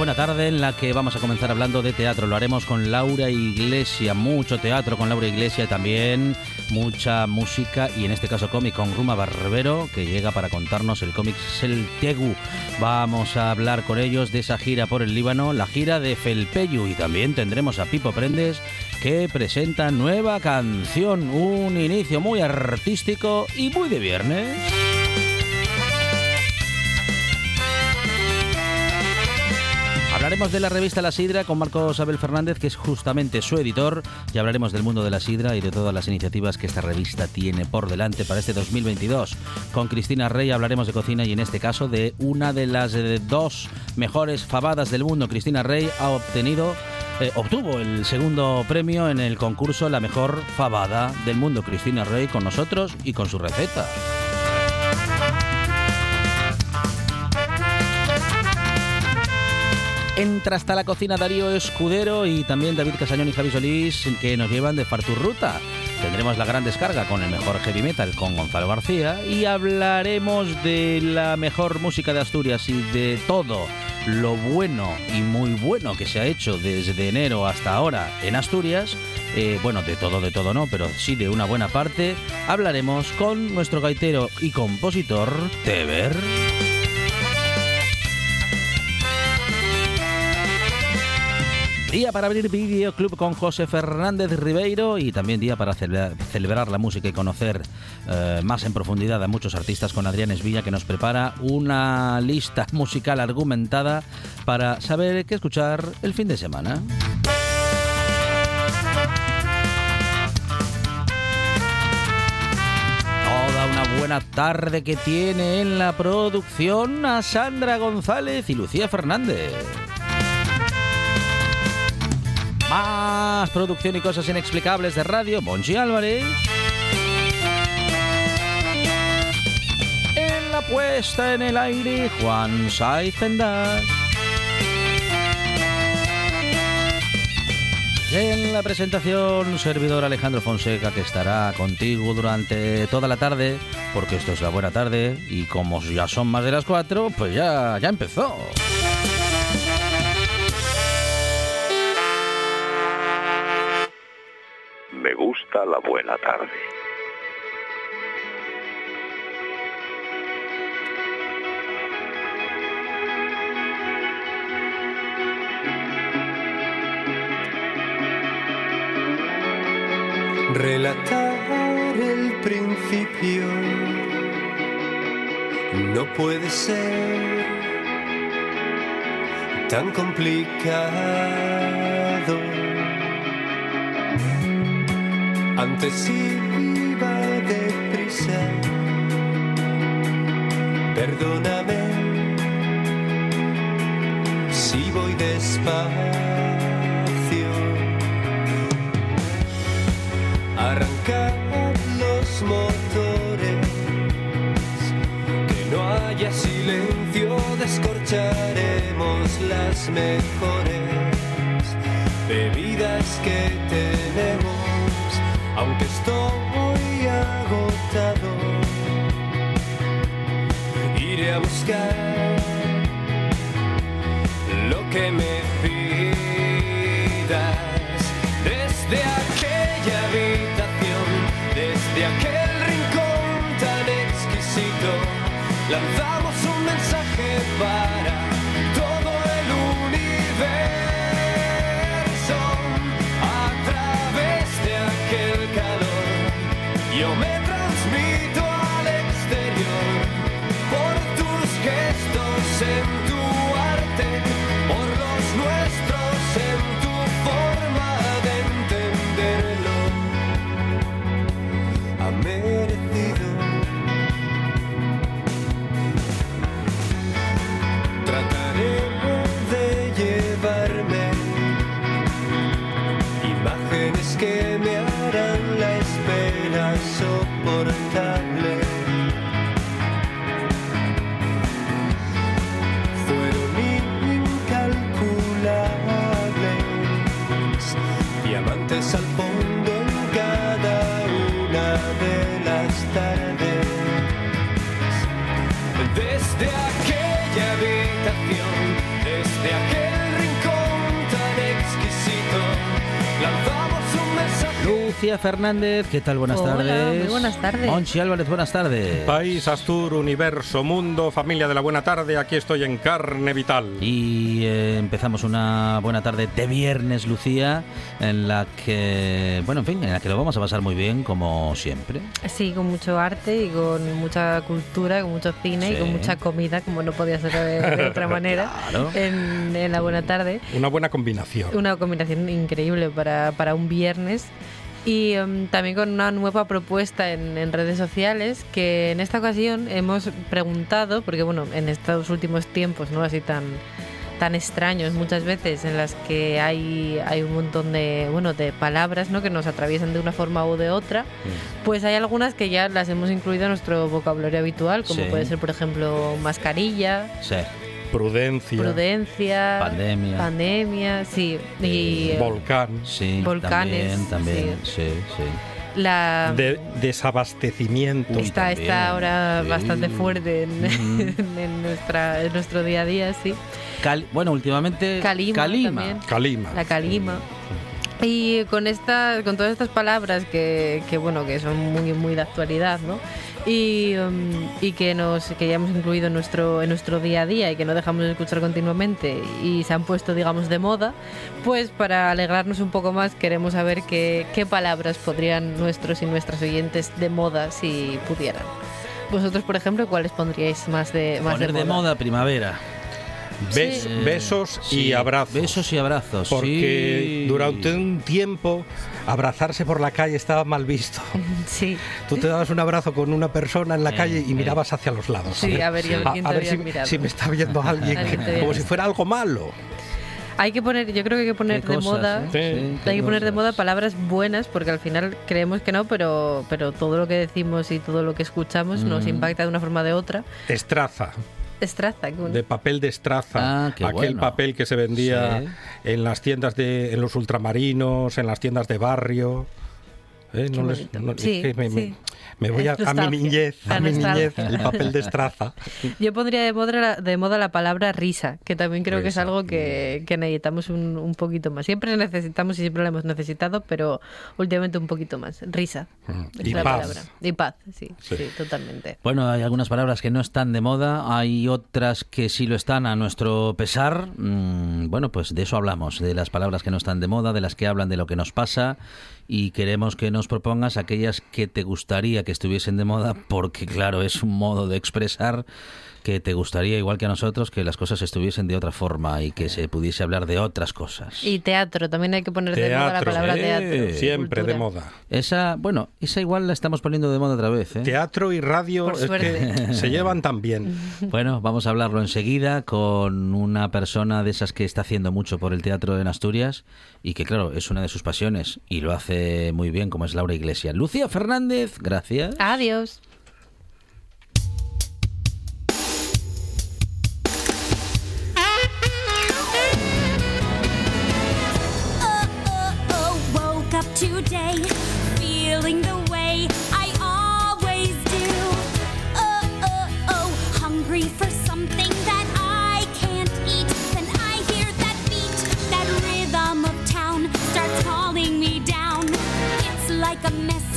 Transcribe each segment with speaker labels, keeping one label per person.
Speaker 1: Buena tarde en la que vamos a comenzar hablando de teatro. Lo haremos con Laura Iglesia, mucho teatro con Laura Iglesia también mucha música y en este caso cómic con Ruma Barbero que llega para contarnos el cómic Tegu. Vamos a hablar con ellos de esa gira por el Líbano, la gira de Felpeyu y también tendremos a Pipo Prendes que presenta nueva canción, un inicio muy artístico y muy de viernes. Hablaremos de la revista La Sidra con Marcos Abel Fernández, que es justamente su editor, y hablaremos del mundo de la sidra y de todas las iniciativas que esta revista tiene por delante para este 2022. Con Cristina Rey hablaremos de cocina y en este caso de una de las eh, dos mejores fabadas del mundo. Cristina Rey ha obtenido eh, obtuvo el segundo premio en el concurso La mejor fabada del mundo. Cristina Rey con nosotros y con su receta. Entra hasta la cocina Darío Escudero y también David Casañón y Javi Solís que nos llevan de Farturruta. Tendremos la gran descarga con el mejor heavy metal con Gonzalo García y hablaremos de la mejor música de Asturias y de todo lo bueno y muy bueno que se ha hecho desde enero hasta ahora en Asturias. Eh, bueno, de todo, de todo no, pero sí de una buena parte. Hablaremos con nuestro gaitero y compositor Teber. Día para abrir videoclub con José Fernández Ribeiro y también día para celebrar la música y conocer eh, más en profundidad a muchos artistas con Adrián Esvilla que nos prepara una lista musical argumentada para saber qué escuchar el fin de semana. Toda una buena tarde que tiene en la producción a Sandra González y Lucía Fernández. Más producción y cosas inexplicables de radio, Monchi Álvarez. En la puesta en el aire, Juan Saiz. En la presentación, servidor Alejandro Fonseca, que estará contigo durante toda la tarde, porque esto es la buena tarde, y como ya son más de las cuatro, pues ya, ya empezó.
Speaker 2: La buena tarde.
Speaker 3: Relatar el principio no puede ser tan complicado antes iba deprisa, perdóname si voy despacio. Arrancar los motores, que no haya silencio, descorcharemos las mejores bebidas que tenemos lo que me pidas desde aquella habitación, desde aquel rincón tan exquisito. Lanzamos
Speaker 1: Lucía Fernández, ¿qué tal? Buenas
Speaker 4: Hola,
Speaker 1: tardes.
Speaker 4: muy buenas tardes.
Speaker 1: Monchi Álvarez, buenas tardes.
Speaker 5: País, Astur, Universo, Mundo, familia de la buena tarde, aquí estoy en carne vital.
Speaker 1: Y eh, empezamos una buena tarde de viernes, Lucía, en la que, bueno, en fin, en la que lo vamos a pasar muy bien, como siempre.
Speaker 4: Sí, con mucho arte y con mucha cultura, con mucho cine y
Speaker 1: Sí.
Speaker 4: con mucha comida, como no podía ser de, de otra manera,
Speaker 1: Claro.
Speaker 4: en, en la buena tarde.
Speaker 5: Una buena combinación.
Speaker 4: Una combinación increíble para, para un viernes. Y em, también con una nueva propuesta en, en redes sociales que en esta ocasión hemos preguntado, porque bueno, en estos últimos tiempos, ¿no? Así tan tan extraños muchas veces en las que hay, hay un montón de bueno de palabras ¿no? que nos atraviesan de una forma u de otra pues hay algunas que ya las hemos incluido en nuestro vocabulario habitual como
Speaker 1: Sí.
Speaker 4: puede ser por ejemplo mascarilla
Speaker 1: Sí,
Speaker 5: Prudencia,
Speaker 4: prudencia
Speaker 1: pandemia.
Speaker 4: pandemia sí y eh,
Speaker 5: volcán,
Speaker 1: sí,
Speaker 4: volcanes,
Speaker 1: También, también, sí, sí.
Speaker 4: la
Speaker 5: de, desabastecimiento.
Speaker 1: Uy,
Speaker 4: está,
Speaker 1: también,
Speaker 4: está ahora
Speaker 1: sí.
Speaker 4: bastante fuerte en, nuestra, en nuestro día a día, sí.
Speaker 1: Cal- bueno, últimamente.
Speaker 4: Calima, también.
Speaker 5: Calima.
Speaker 4: La calima. Y con esta, con todas estas palabras que, que, bueno que son muy muy de actualidad, ¿no? Y, um, y que nos que ya hemos incluido en nuestro en nuestro día a día y que no dejamos de escuchar continuamente y se han puesto digamos de moda, pues para alegrarnos un poco más queremos saber qué, qué palabras podrían nuestros y nuestras oyentes de moda si pudieran. Vosotros, por ejemplo, ¿cuáles pondríais más de más
Speaker 1: Poner de moda primavera.
Speaker 5: Bes-
Speaker 4: Sí.
Speaker 5: Besos
Speaker 1: Sí,
Speaker 5: y abrazos.
Speaker 1: Besos y abrazos.
Speaker 5: Porque
Speaker 1: sí.
Speaker 5: durante un tiempo abrazarse por la calle estaba mal visto.
Speaker 4: Sí.
Speaker 5: Tú te dabas un abrazo con una persona en la
Speaker 1: Eh,
Speaker 5: calle y
Speaker 1: eh.
Speaker 5: mirabas hacia los lados.
Speaker 4: Sí, a ver,
Speaker 1: Sí.
Speaker 4: a
Speaker 5: a
Speaker 4: te
Speaker 5: ver si, si me está viendo alguien, que- como si fuera algo malo.
Speaker 4: Hay que poner, yo creo que hay que poner de moda.
Speaker 1: ¿eh?
Speaker 5: Sí.
Speaker 4: Hay que poner de moda palabras buenas porque al final creemos que no, pero, pero todo lo que decimos y todo lo que escuchamos nos impacta de una forma o de otra.
Speaker 5: Estraza,
Speaker 4: Estraza.
Speaker 5: de papel de estraza.
Speaker 1: Ah,
Speaker 5: aquel
Speaker 1: bueno.
Speaker 5: papel que se vendía
Speaker 1: Sí.
Speaker 5: en las tiendas de, en los ultramarinos, en las tiendas de barrio. ¿Eh? No les- es
Speaker 4: Sí,
Speaker 5: que me, me-
Speaker 4: sí.
Speaker 5: Me voy a, a mi niñez,
Speaker 4: La
Speaker 5: a mi niñez, el papel de estraza.
Speaker 4: Yo pondría de moda, la, de moda la palabra risa, que también creo que es
Speaker 5: Risa.
Speaker 4: algo que, que necesitamos un, un poquito más. Siempre necesitamos y siempre la hemos necesitado, pero últimamente un poquito más. Risa. es
Speaker 5: Y
Speaker 4: la
Speaker 5: paz.
Speaker 4: palabra. Y paz, sí, sí,
Speaker 5: Sí.
Speaker 4: totalmente.
Speaker 1: Bueno, hay algunas palabras que no están de moda, hay otras que sí lo están a nuestro pesar. Mm, bueno, pues de eso hablamos, de las palabras que no están de moda, de las que hablan de lo que nos pasa y queremos que nos propongas aquellas que te gustaría que estuviesen de moda porque claro, es un modo de expresar que te gustaría, igual que a nosotros, que las cosas estuviesen de otra forma y que se pudiese hablar de otras cosas.
Speaker 4: Y teatro, también hay que poner de moda la palabra
Speaker 5: eh,
Speaker 4: teatro.
Speaker 5: siempre de moda.
Speaker 1: Esa, bueno, esa igual la estamos poniendo de moda otra vez. ¿eh?
Speaker 5: Teatro y radio
Speaker 4: Por
Speaker 5: es que
Speaker 4: suerte.
Speaker 5: se llevan tan bien.
Speaker 1: Bueno, vamos a hablarlo enseguida con una persona de esas que está haciendo mucho por el teatro en Asturias y que, claro, es una de sus pasiones y lo hace muy bien, como es Laura Iglesias. Lucía Fernández, gracias.
Speaker 4: Adiós.
Speaker 6: Like a message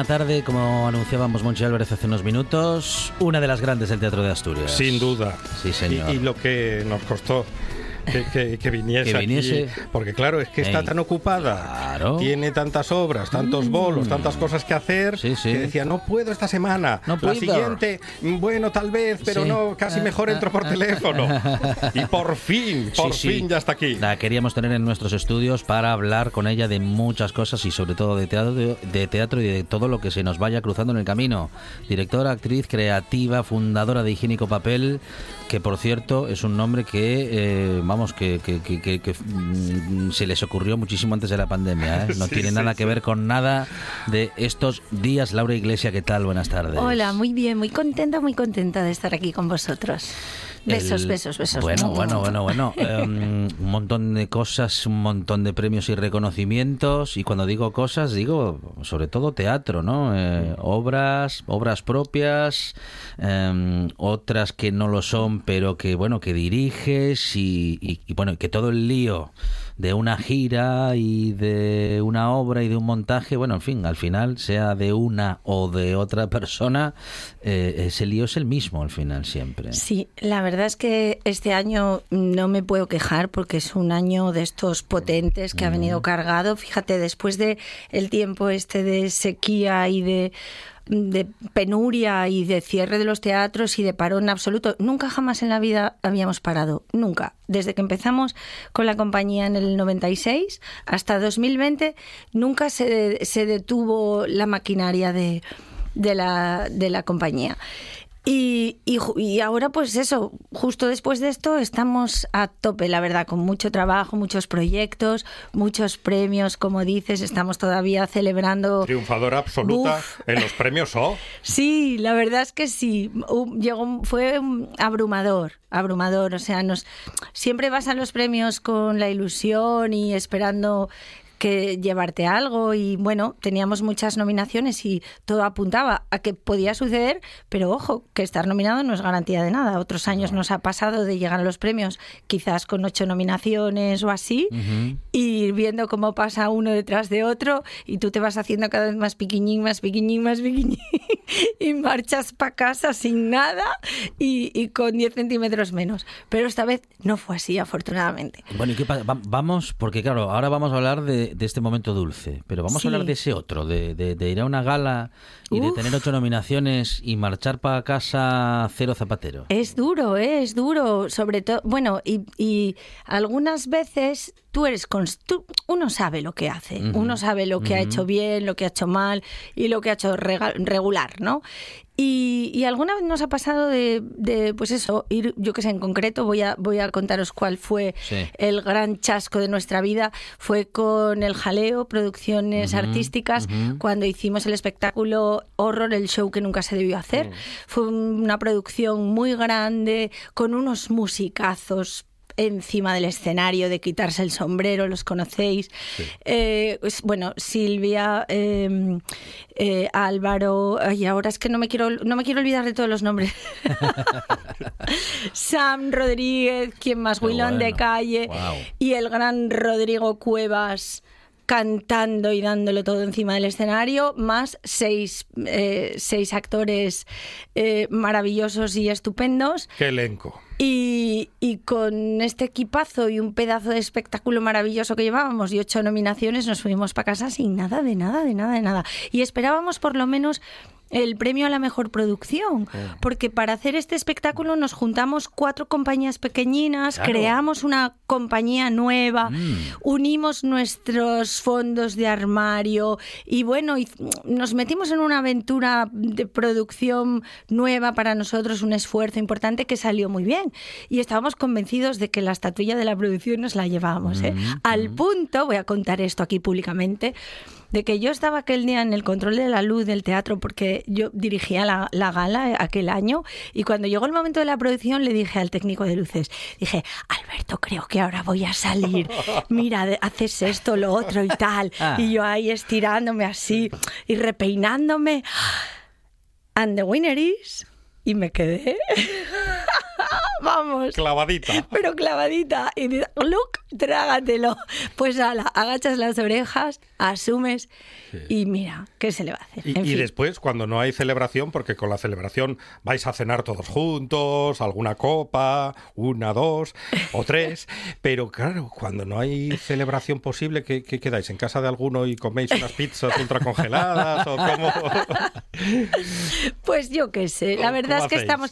Speaker 1: Buena tarde, como anunciábamos Monchi Álvarez hace unos minutos, una de las grandes del teatro de Asturias.
Speaker 5: Sin duda.
Speaker 1: Sí, señor.
Speaker 5: Y, y lo que nos costó que, que- que viniese,
Speaker 1: Que
Speaker 5: aquí,
Speaker 1: viniese.
Speaker 5: porque claro, es que está
Speaker 1: Ey,
Speaker 5: tan ocupada,
Speaker 1: claro. Mm.
Speaker 5: tiene tantas obras, tantos bolos, tantas cosas que hacer,
Speaker 1: Sí, sí.
Speaker 5: que decía, no puedo esta semana,
Speaker 1: No
Speaker 5: la siguiente, mm, bueno, tal vez, pero
Speaker 1: Sí.
Speaker 5: no, casi
Speaker 1: Ah,
Speaker 5: mejor
Speaker 1: ah,
Speaker 5: entro por
Speaker 1: ah,
Speaker 5: teléfono. y por fin, por fin ya está aquí.
Speaker 1: La queríamos tener en nuestros estudios para hablar con ella de muchas cosas y sobre todo de teatro, de teatro y de todo lo que se nos vaya cruzando en el camino. Directora, actriz, creativa, fundadora de Higiénico Papel, que por cierto es un nombre que, eh, vamos, que, que- que- que- que, mm, se les ocurrió muchísimo antes de la pandemia. ¿eh? No
Speaker 5: Sí,
Speaker 1: tiene
Speaker 5: sí,
Speaker 1: nada
Speaker 5: sí.
Speaker 1: que ver con nada de estos días. Laura Iglesia, ¿qué tal? Buenas tardes.
Speaker 7: Hola, muy bien, muy contenta, muy contenta de estar aquí con vosotros. Besos,
Speaker 1: El-
Speaker 7: besos, besos.
Speaker 1: Bueno, bueno, bueno, bueno. Em, un montón de cosas, un montón de premios y reconocimientos. Y cuando digo cosas, digo sobre todo teatro, ¿no? Eh, obras, obras propias, em, otras que no lo son, pero que, bueno, que diriges y, y- y, bueno, que todo el lío de una gira y de una obra y de un montaje, bueno, en fin, al final, sea de una o de otra persona, eh, ese lío es el mismo al final siempre.
Speaker 7: Sí, la verdad es que este año no me puedo quejar porque es un año de estos potentes que ha venido cargado. Fíjate, después de el tiempo este de sequía y de de penuria y de cierre de los teatros y de parón absoluto. Nunca jamás en la vida habíamos parado, nunca. Desde que empezamos con la compañía en el 96 hasta 2020, nunca se, se detuvo la maquinaria de, de, la, de la compañía. Y, y, ahora, pues eso, justo después de esto estamos a tope, la verdad, con mucho trabajo, muchos proyectos, muchos premios, como dices, estamos todavía celebrando.
Speaker 5: Triunfadora absoluta
Speaker 7: Uf.
Speaker 5: en los premios O.
Speaker 7: Sí, la verdad es que sí. Llegó, fue um, abrumador, abrumador. O sea, nos siempre vas a los premios con la ilusión y esperando que llevarte algo y bueno, teníamos muchas nominaciones y todo apuntaba a que podía suceder, pero ojo, que estar nominado no es garantía de nada. Otros años nos ha pasado de llegar a los premios quizás con ocho nominaciones o así y ir viendo cómo pasa uno detrás de otro y tú te vas haciendo cada vez más piquiñín, más piquiñín, más piquiñín y marchas para casa sin nada y, y con 10 centímetros menos. Pero esta vez no fue así, afortunadamente.
Speaker 1: Bueno, ¿y qué pasa? Va- Vamos, porque claro, ahora vamos a hablar de, de este momento dulce, pero vamos
Speaker 7: Sí.
Speaker 1: a hablar de ese otro, de, de- de ir a una gala y de tener ocho nominaciones y marchar para casa cero zapatero.
Speaker 7: Es duro, ¿eh? es duro, sobre todo, bueno, y, y algunas veces tú eres, tú- uno sabe lo que hace,
Speaker 1: Ujú,
Speaker 7: uno sabe lo que ha
Speaker 1: ujú.
Speaker 7: hecho bien, lo que ha hecho mal y lo que ha hecho regular, ¿no? Y, y alguna vez nos ha pasado de, de, pues eso, ir, yo que sé, en concreto, voy a, voy a contaros cuál fue
Speaker 1: Sí.
Speaker 7: el gran chasco de nuestra vida, fue con el Jaleo, Producciones
Speaker 1: Ujú,
Speaker 7: Artísticas,
Speaker 1: ujú.
Speaker 7: cuando hicimos el espectáculo Horror, el show que nunca se debió hacer. Fue una producción muy grande, con unos musicazos encima del escenario de quitarse el sombrero, los conocéis. Eh, pues, bueno, Silvia, eh, eh, Álvaro, y ahora es que no me quiero, no me quiero olvidar de todos los nombres. Sam Rodríguez, quien más,
Speaker 1: Qué
Speaker 7: Wilón de
Speaker 1: bueno.
Speaker 7: Calle y el gran Rodrigo Cuevas cantando y dándolo todo encima del escenario, más seis, eh, seis actores eh, maravillosos y estupendos.
Speaker 5: Qué elenco.
Speaker 7: Y, y con este equipazo y un pedazo de espectáculo maravilloso que llevábamos y ocho nominaciones, nos fuimos para casa sin nada, de nada, de nada, de nada. Y esperábamos por lo menos el premio a la mejor producción, porque para hacer este espectáculo nos juntamos cuatro compañías pequeñinas,
Speaker 1: Claro.
Speaker 7: creamos una compañía nueva,
Speaker 1: Mm.
Speaker 7: unimos nuestros fondos de armario y bueno, y nos metimos en una aventura de producción nueva para nosotros, un esfuerzo importante que salió muy bien. Y estábamos convencidos de que la estatuilla de la producción nos la llevábamos. ¿eh?
Speaker 1: Mm,
Speaker 7: Al punto, voy a contar esto aquí públicamente, de que yo estaba aquel día en el control de la luz del teatro porque yo dirigía la, la gala aquel año y cuando llegó el momento de la producción le dije al técnico de luces, dije, Alberto, creo que ahora voy a salir, mira, haces esto, lo otro y tal.
Speaker 1: Ah.
Speaker 7: Y yo ahí estirándome así y repeinándome. And the winner is... Y me quedé vamos.
Speaker 5: Clavadita.
Speaker 7: Pero clavadita. Y dices, look, trágatelo. Pues ala, agachas las orejas, asumes y mira, ¿qué se le va a hacer?
Speaker 5: Y,
Speaker 7: En
Speaker 5: y
Speaker 7: fin.
Speaker 5: después, cuando no hay celebración, porque con la celebración vais a cenar todos juntos, alguna copa, una, dos o tres, pero claro, cuando no hay celebración posible, ¿qué, qué quedáis? ¿En casa de alguno y coméis unas pizzas ultracongeladas o cómo?
Speaker 7: Pues yo qué sé, la
Speaker 5: ¿Cómo-
Speaker 7: verdad es que
Speaker 5: hacéis?
Speaker 7: estamos,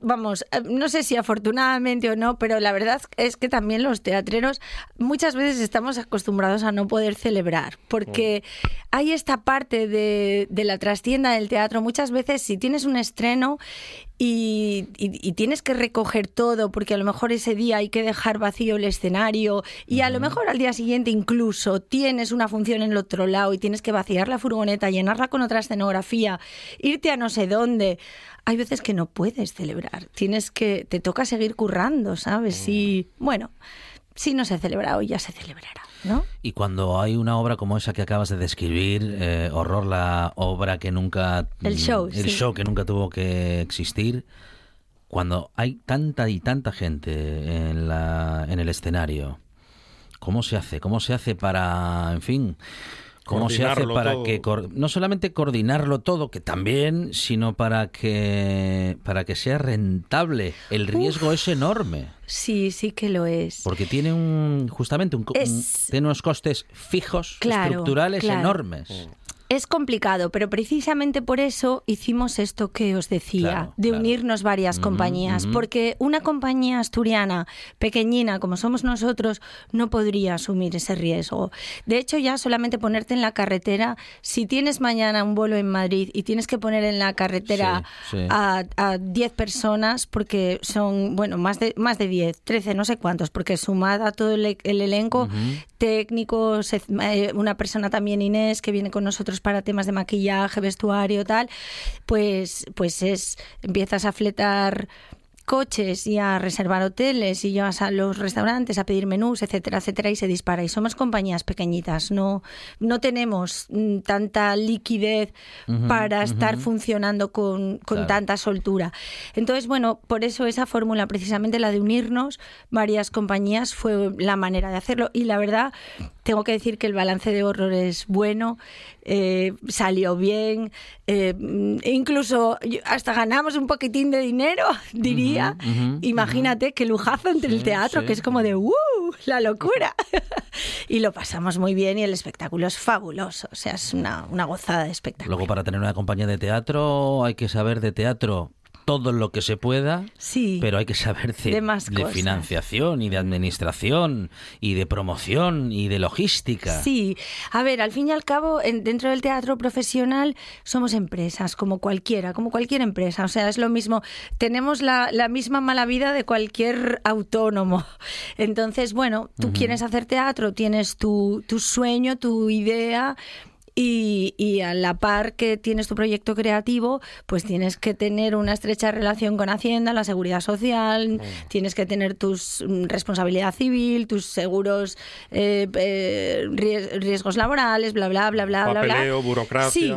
Speaker 7: vamos, eh, no sé si afortunadamente o no, pero la verdad es que también los teatreros muchas veces estamos acostumbrados a no poder celebrar, porque hay esta parte de, de la trastienda del teatro, muchas veces si tienes un estreno y, y- y tienes que recoger todo, porque a lo mejor ese día hay que dejar vacío el escenario y a lo mejor al día siguiente incluso tienes una función en el otro lado y tienes que vaciar la furgoneta, llenarla con otra escenografía, irte a no sé dónde. Hay veces que no puedes celebrar, tienes que, te toca seguir currando, ¿sabes? Y bueno, si no se celebra hoy, ya se celebrará, ¿no?
Speaker 1: Y cuando hay una obra como esa que acabas de describir, eh, horror la obra que nunca...
Speaker 7: El
Speaker 1: mm,
Speaker 7: show,
Speaker 1: El
Speaker 7: sí.
Speaker 1: show que nunca tuvo que existir, cuando hay tanta y tanta gente en, la, en el escenario, ¿cómo se hace? ¿Cómo se hace para, en fin... ¿Cómo se hace para
Speaker 5: todo.
Speaker 1: que no solamente coordinarlo todo, que también, sino para que para que sea rentable? El riesgo es enorme.
Speaker 7: Sí, sí que lo es.
Speaker 1: Porque tiene un justamente un,
Speaker 7: Es-
Speaker 1: tiene unos costes fijos
Speaker 7: Claro,
Speaker 1: estructurales
Speaker 7: claro.
Speaker 1: enormes.
Speaker 7: Es complicado, pero precisamente por eso hicimos esto que os decía,
Speaker 1: Claro,
Speaker 7: de
Speaker 1: claro.
Speaker 7: unirnos varias compañías, porque una compañía asturiana pequeñina como somos nosotros no podría asumir ese riesgo. De hecho, ya solamente ponerte en la carretera, si tienes mañana un vuelo en Madrid y tienes que poner en la carretera
Speaker 1: Sí, sí.
Speaker 7: a a 10 personas, porque son, bueno, más de, más de 10, 13, no sé cuántos, porque sumada todo el, el elenco, técnicos, eh, una persona también Inés que viene con nosotros para temas de maquillaje, vestuario, tal, pues, pues es, empiezas a fletar coches y a reservar hoteles y llevas a los restaurantes a pedir menús, etcétera, etcétera, y se dispara. Y somos compañías pequeñitas, no, no tenemos mm, tanta liquidez para estar funcionando con, con
Speaker 1: Claro.
Speaker 7: tanta soltura. Entonces, bueno, por eso esa fórmula, precisamente la de unirnos varias compañías, fue la manera de hacerlo. Y la verdad, tengo que decir que el balance de horror es bueno, eh, salió bien, eh, mm, incluso yo- hasta ganamos un poquitín de dinero, diría. Imagínate qué lujazo entre el teatro,
Speaker 1: sí.
Speaker 7: que es como de ¡uh! La locura. y lo pasamos muy bien y el espectáculo es fabuloso. O sea, es una, una gozada de espectáculo.
Speaker 1: Luego para tener una compañía de teatro hay que saber de teatro todo lo que se pueda,
Speaker 7: Sí.
Speaker 1: pero hay que saber de,
Speaker 7: De más
Speaker 1: de
Speaker 7: cosas.
Speaker 1: financiación y de administración y de promoción y de logística.
Speaker 7: Sí, a ver, al fin y al cabo, en- dentro del teatro profesional somos empresas, como cualquiera, como cualquier empresa. O sea, es lo mismo, tenemos la, la misma mala vida de cualquier autónomo. Entonces, bueno, tú quieres hacer teatro, tienes tu, tu sueño, tu idea. Y, y a la par que tienes tu proyecto creativo, pues tienes que tener una estrecha relación con Hacienda, la Seguridad Social, tienes que tener tus mm, responsabilidad civil, tus seguros, eh, eh, ries- riesgos laborales, bla, bla, bla, bla, bla, bla.
Speaker 5: Papeleo, burocracia.
Speaker 7: Sí,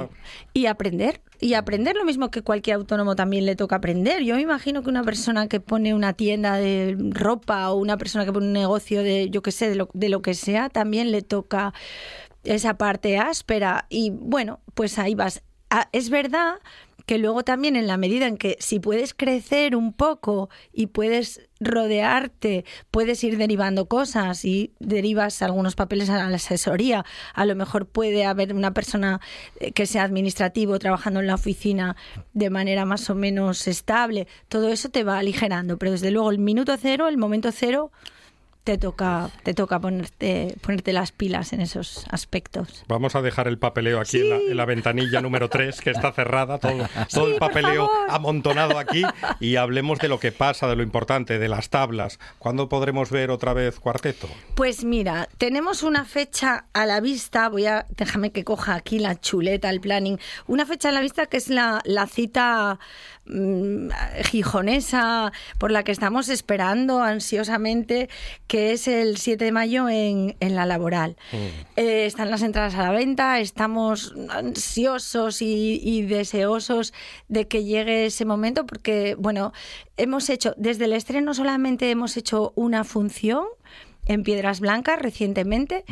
Speaker 7: y aprender. Y aprender lo mismo que cualquier autónomo también le toca aprender. Yo me imagino que una persona que pone una tienda de ropa o una persona que pone un negocio de, yo qué sé, de lo, de lo que sea, también le toca esa parte áspera. Y bueno, pues ahí vas. Ah, es verdad que luego también en la medida en que si puedes crecer un poco y puedes rodearte, puedes ir derivando cosas y derivas algunos papeles a la asesoría. A lo mejor puede haber una persona eh, que sea administrativo trabajando en la oficina de manera más o menos estable. Todo eso te va aligerando, pero desde luego el minuto cero, el momento cero, te toca, te toca ponerte, ponerte las pilas en esos aspectos.
Speaker 5: Vamos a dejar el papeleo aquí en, la, en la ventanilla número 3, que está cerrada, todo, todo el papeleo amontonado aquí, y hablemos de lo que pasa, de lo importante, de las tablas. ¿Cuándo podremos ver otra vez cuarteto?
Speaker 7: Pues mira, tenemos una fecha a la vista, voy a, déjame que coja aquí la chuleta, el planning, una fecha a la vista que es la, la cita mm, gijonesa por la que estamos esperando ansiosamente, que es el 7 de mayo en, en la laboral. Eh, están las entradas a la venta, estamos ansiosos y, y deseosos de que llegue ese momento porque, bueno, hemos hecho, desde el estreno solamente hemos hecho una función en Piedras Blancas recientemente.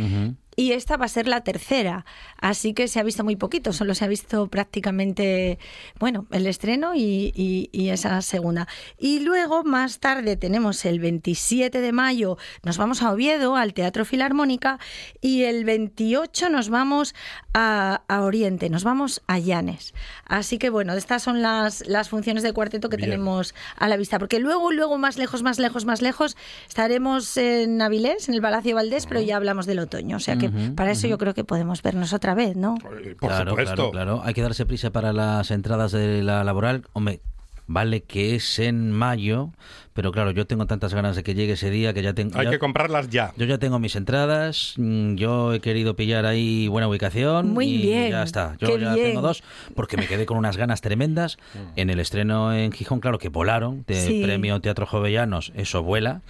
Speaker 7: Y esta va a ser la tercera, así que se ha visto muy poquito, solo se ha visto prácticamente, bueno, el estreno y, y- y esa segunda. Y luego, más tarde, tenemos el 27 de mayo, nos vamos a Oviedo, al Teatro Filarmónica, y el 28 nos vamos a, a Oriente, nos vamos a Llanes. Así que, bueno, estas son las, las funciones de cuarteto que
Speaker 5: Bien.
Speaker 7: tenemos a la vista, porque luego, luego, más lejos, más lejos, más lejos, estaremos en Avilés, en el Palacio Valdés, pero ya hablamos del otoño, o sea que Para eso yo creo que podemos vernos otra vez, ¿no?
Speaker 5: Eh, Por
Speaker 1: claro,
Speaker 5: supuesto.
Speaker 1: claro, claro. Hay que darse prisa para las entradas de la laboral. Hombre, vale que es en mayo, pero claro, yo tengo tantas ganas de que llegue ese día que ya tengo...
Speaker 5: Hay
Speaker 1: ya-
Speaker 5: que comprarlas ya.
Speaker 1: Yo ya tengo mis entradas, mm, yo he querido pillar ahí buena ubicación
Speaker 7: Muy
Speaker 1: y
Speaker 7: bien,
Speaker 1: ya está. Yo
Speaker 7: qué
Speaker 1: ya
Speaker 7: bien.
Speaker 1: tengo dos porque me quedé con unas ganas tremendas en el estreno en Gijón, claro que volaron de
Speaker 7: Sí.
Speaker 1: premio Teatro Jovellanos, eso vuela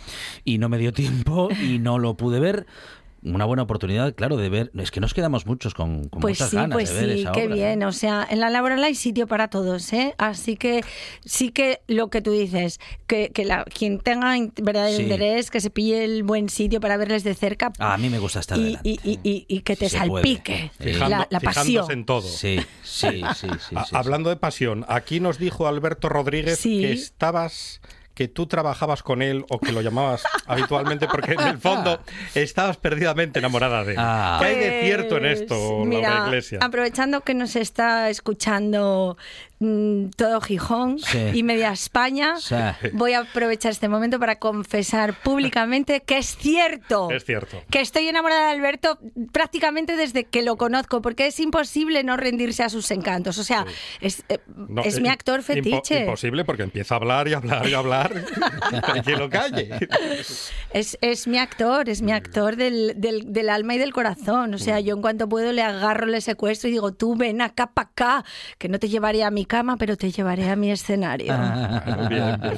Speaker 1: y no me dio tiempo y no lo pude ver. Una buena oportunidad, claro, de ver. Es que nos quedamos muchos con, con
Speaker 7: Pues
Speaker 1: muchas
Speaker 7: sí,
Speaker 1: ganas
Speaker 7: pues
Speaker 1: de ver
Speaker 7: sí,
Speaker 1: esa
Speaker 7: qué
Speaker 1: obra.
Speaker 7: bien. O sea, en la laboral hay sitio para todos, ¿eh? Así que sí que lo que tú dices, que, que la, quien tenga verdadero
Speaker 1: Sí.
Speaker 7: interés, que se pille el buen sitio para verles de cerca
Speaker 1: Ah, a mí me gusta estar
Speaker 7: y, y- y- y- y que te salpique.
Speaker 5: Fijando-
Speaker 7: la, la
Speaker 5: fijándose
Speaker 7: pasión.
Speaker 5: en todo.
Speaker 1: Sí, sí, sí, sí,
Speaker 5: A-
Speaker 1: sí,
Speaker 5: Hablando de pasión, aquí nos dijo Alberto Rodríguez
Speaker 7: Sí.
Speaker 5: que estabas que tú trabajabas con él o que lo llamabas habitualmente porque en el fondo estabas perdidamente enamorada de él.
Speaker 1: Ah.
Speaker 5: ¿Qué hay de cierto en
Speaker 7: Pues,
Speaker 5: esto,
Speaker 7: mira,
Speaker 5: Laura Iglesias?
Speaker 7: Aprovechando que nos está escuchando mm, todo Gijón
Speaker 1: Sí.
Speaker 7: y media España,
Speaker 1: Sí.
Speaker 7: voy a aprovechar este momento para confesar públicamente que es cierto.
Speaker 5: Es cierto.
Speaker 7: Que estoy enamorada de Alberto prácticamente desde que lo conozco, porque es imposible no rendirse a sus encantos. O sea, es, eh,
Speaker 5: No,
Speaker 7: es
Speaker 5: eh,
Speaker 7: mi actor
Speaker 5: impo-
Speaker 7: fetiche.
Speaker 5: imposible porque empieza a hablar y hablar y hablar. que lo calle.
Speaker 7: Es, es mi actor, es mi actor del, del, del alma y del corazón. O sea, yo en cuanto puedo le agarro, le secuestro y digo, tú ven acá para acá, que no te llevaré a mi cama, pero te llevaré a mi escenario.
Speaker 5: Bien, bien.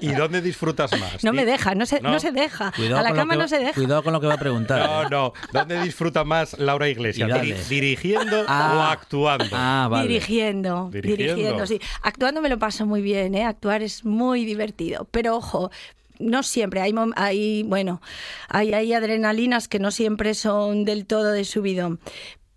Speaker 5: ¿Y, y dónde disfrutas más?
Speaker 7: No me deja, no se, no.
Speaker 5: No.
Speaker 7: se deja.
Speaker 1: Cuidado
Speaker 7: a la cama no se deja.
Speaker 1: Cuidado con lo que va a preguntar.
Speaker 5: No,
Speaker 1: ¿eh?
Speaker 5: no. ¿Dónde disfruta más Laura Iglesias? ¿Dirigiendo
Speaker 1: Ah.
Speaker 5: o actuando?
Speaker 1: Ah, vale.
Speaker 7: Dirigiendo,
Speaker 5: Dirigiendo.
Speaker 7: dirigiendo, sí. Actuando me lo paso muy bien, ¿eh? Actuar es muy divertido. Pero ojo, no siempre. Hay, mom- hay bueno, hay, hay adrenalinas que no siempre son del todo de subidón.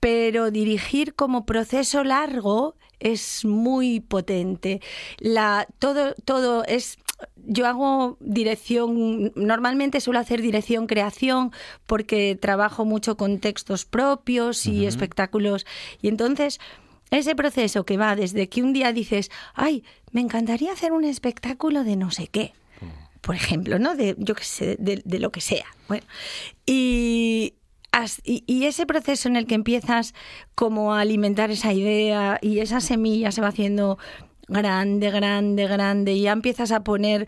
Speaker 7: Pero dirigir como proceso largo es muy potente. La, todo, todo es. Yo hago dirección, normalmente suelo hacer dirección creación porque trabajo mucho con textos propios y espectáculos. Y entonces ese proceso que va desde que un día dices, ay, me encantaría hacer un espectáculo de no sé qué, por ejemplo, ¿no? De, yo qué sé, de, de lo que sea. Bueno, y, y, ese proceso en el que empiezas como a alimentar esa idea y esa semilla se va haciendo grande, grande, grande, y ya empiezas a poner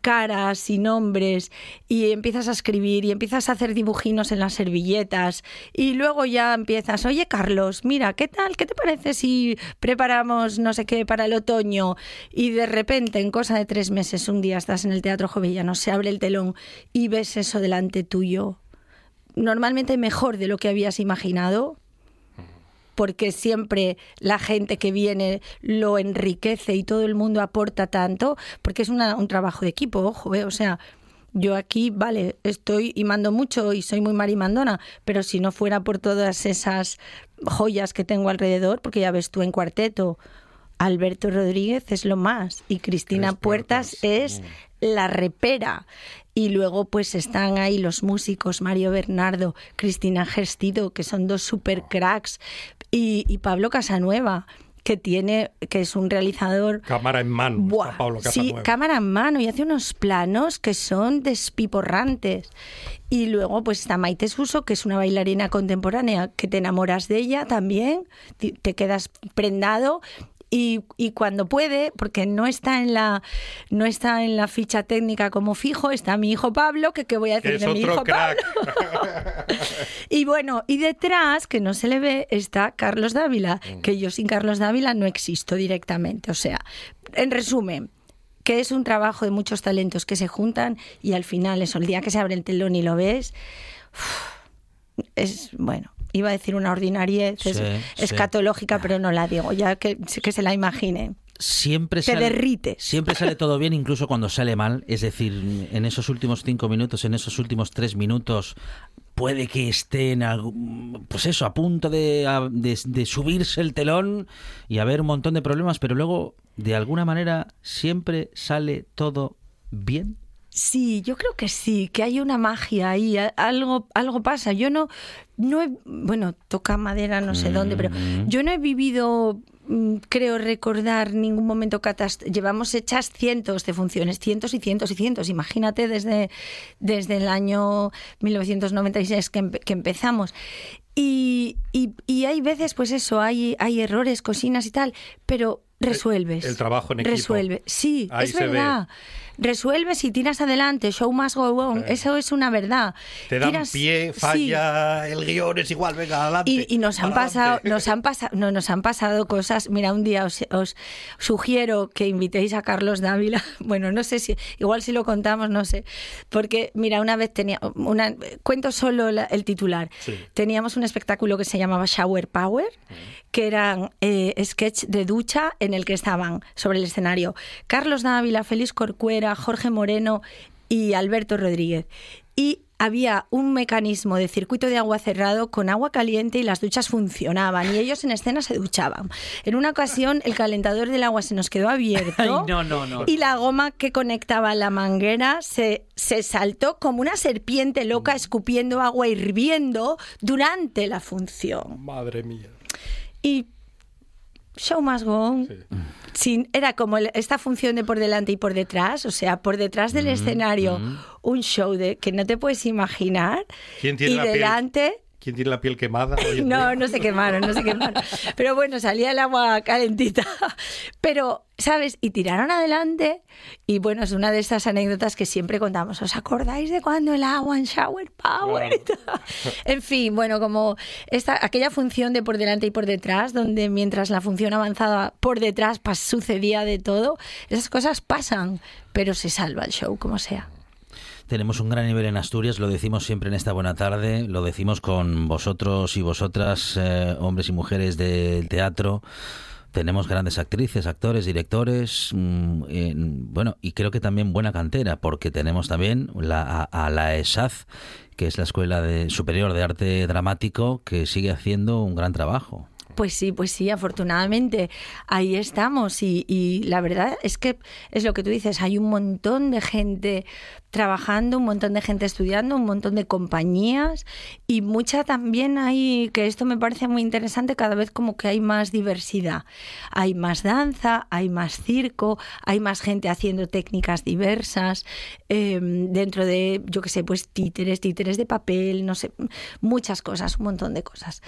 Speaker 7: caras y nombres y empiezas a escribir y empiezas a hacer dibujinos en las servilletas y luego ya empiezas, oye Carlos, mira, ¿qué tal? ¿Qué te parece si preparamos no sé qué para el otoño? Y de repente, en cosa de tres meses, un día estás en el Teatro Jovellano, se abre el telón y ves eso delante tuyo, normalmente mejor de lo que habías imaginado porque siempre la gente que viene lo enriquece y todo el mundo aporta tanto, porque es una- un trabajo de equipo, ojo, ¿eh? o sea, yo aquí, vale, estoy y mando mucho y soy muy marimandona, pero si no fuera por todas esas joyas que tengo alrededor, porque ya ves tú en cuarteto, Alberto Rodríguez es lo más y Cristina Puertas
Speaker 5: puertas.
Speaker 7: es la repera. Y luego pues están ahí los músicos, Mario Bernardo, Cristina Gestido, que son dos super cracks, y, y Pablo Casanueva, que tiene, que es un realizador
Speaker 5: Cámara en mano.
Speaker 7: Buah,
Speaker 5: Pablo
Speaker 7: sí, cámara en mano y hace unos planos que son despiporrantes. Y luego pues está Maite Suso, que es una bailarina contemporánea, que te enamoras de ella también, te quedas prendado. Y, y cuando puede, porque no está en la no está en la ficha técnica como fijo, está mi hijo Pablo, que qué voy a decir de mi hijo
Speaker 5: crack.
Speaker 7: Pablo. Y bueno, y detrás, que no se le ve, está Carlos Dávila,
Speaker 5: Mm.
Speaker 7: que yo sin Carlos Dávila no existo directamente. O sea, en resumen, que es un trabajo de muchos talentos que se juntan y al final eso, el día que se abre el telón y lo ves, es bueno. Iba a decir una ordinariez es-
Speaker 1: Sí, sí.
Speaker 7: escatológica, pero no la digo, ya que, que se la imagine.
Speaker 1: siempre
Speaker 7: Te
Speaker 1: sale,
Speaker 7: derrites.
Speaker 1: Siempre sale todo bien, incluso cuando sale mal. Es decir, en esos últimos cinco minutos, en esos últimos tres minutos, puede que esté en algún- pues eso, a punto de, a- de- de subirse el telón y haber un montón de problemas, pero luego, de alguna manera, siempre sale todo bien.
Speaker 7: Sí, yo creo que sí, que hay una magia ahí, algo, algo pasa. Yo no, no he, bueno, toca madera no sé dónde, pero yo no he vivido, mm, creo recordar ningún momento catastrófico. Llevamos hechas cientos de funciones, cientos y cientos y cientos. Imagínate desde, desde el año 1996 que, empe- que empezamos. Y, y, y hay veces, pues eso, hay, hay errores, cocinas y tal, pero resuelves.
Speaker 5: el trabajo en equipo.
Speaker 7: Resuelve. Sí,
Speaker 5: Ahí
Speaker 7: es
Speaker 5: se ve.
Speaker 7: Resuelves y tiras adelante, show must go on. Eso es una verdad.
Speaker 5: Te dan
Speaker 7: Tiras-
Speaker 5: pie,
Speaker 7: sí.
Speaker 5: falla, el guion es igual, venga, adelante.
Speaker 7: Y, y nos han pasado, nos han pasado, no, nos han pasado cosas. Mira, un día os, os sugiero que invitéis a Carlos Dávila. Bueno, no sé si, igual si lo contamos, no sé. Porque, mira, una vez tenía, una, cuento solo la- el titular.
Speaker 5: Sí.
Speaker 7: Teníamos un espectáculo que se llamaba Shower Power, que eran eh, sketch de ducha en el que estaban sobre el escenario Carlos Dávila, Félix Corcuera, Jorge Moreno y Alberto Rodríguez. Y había un mecanismo de circuito de agua cerrado con agua caliente y las duchas funcionaban y ellos en escena se duchaban. En una ocasión el calentador del agua se nos quedó abierto
Speaker 1: Ay, no, no, no.
Speaker 7: y la goma que conectaba la manguera se, se saltó como una serpiente loca escupiendo agua hirviendo durante la función.
Speaker 5: Madre mía.
Speaker 7: Y show must go on.
Speaker 5: Sí.
Speaker 7: Sin- era como esta función de por delante y por detrás, o sea, por detrás del escenario, un show de que no te puedes imaginar.
Speaker 5: ¿Quién tiene
Speaker 7: y
Speaker 5: la piel? ¿Quién tiene la piel quemada?
Speaker 7: no, no se quemaron, no se quemaron. Pero bueno, salía el agua calentita. Pero, ¿sabes? Y tiraron adelante. Y bueno, es una de esas anécdotas que siempre contamos. ¿Os acordáis de cuando el agua en Shower Power? en fin, bueno, como esta, aquella función de por delante y por detrás, donde mientras la función avanzaba por detrás pas- sucedía de todo, esas cosas pasan, pero se salva el show, como sea.
Speaker 1: Tenemos un gran nivel en Asturias, lo decimos siempre en esta buena tarde, lo decimos con vosotros y vosotras, eh, hombres y mujeres del teatro. Tenemos grandes actrices, actores, directores, mm, en- bueno, y creo que también buena cantera, porque tenemos también la, a, a la ESAZ, que es la Escuela de- Superior de Arte Dramático, que sigue haciendo un gran trabajo.
Speaker 7: Pues sí, pues sí, afortunadamente ahí estamos y, y la verdad es que es lo que tú dices, hay un montón de gente trabajando, un montón de gente estudiando, un montón de compañías y mucha también hay, que esto me parece muy interesante, cada vez como que hay más diversidad, hay más danza, hay más circo, hay más gente haciendo técnicas diversas eh, dentro de, yo qué sé, pues títeres, títeres de papel, no sé, muchas cosas, un montón de cosas.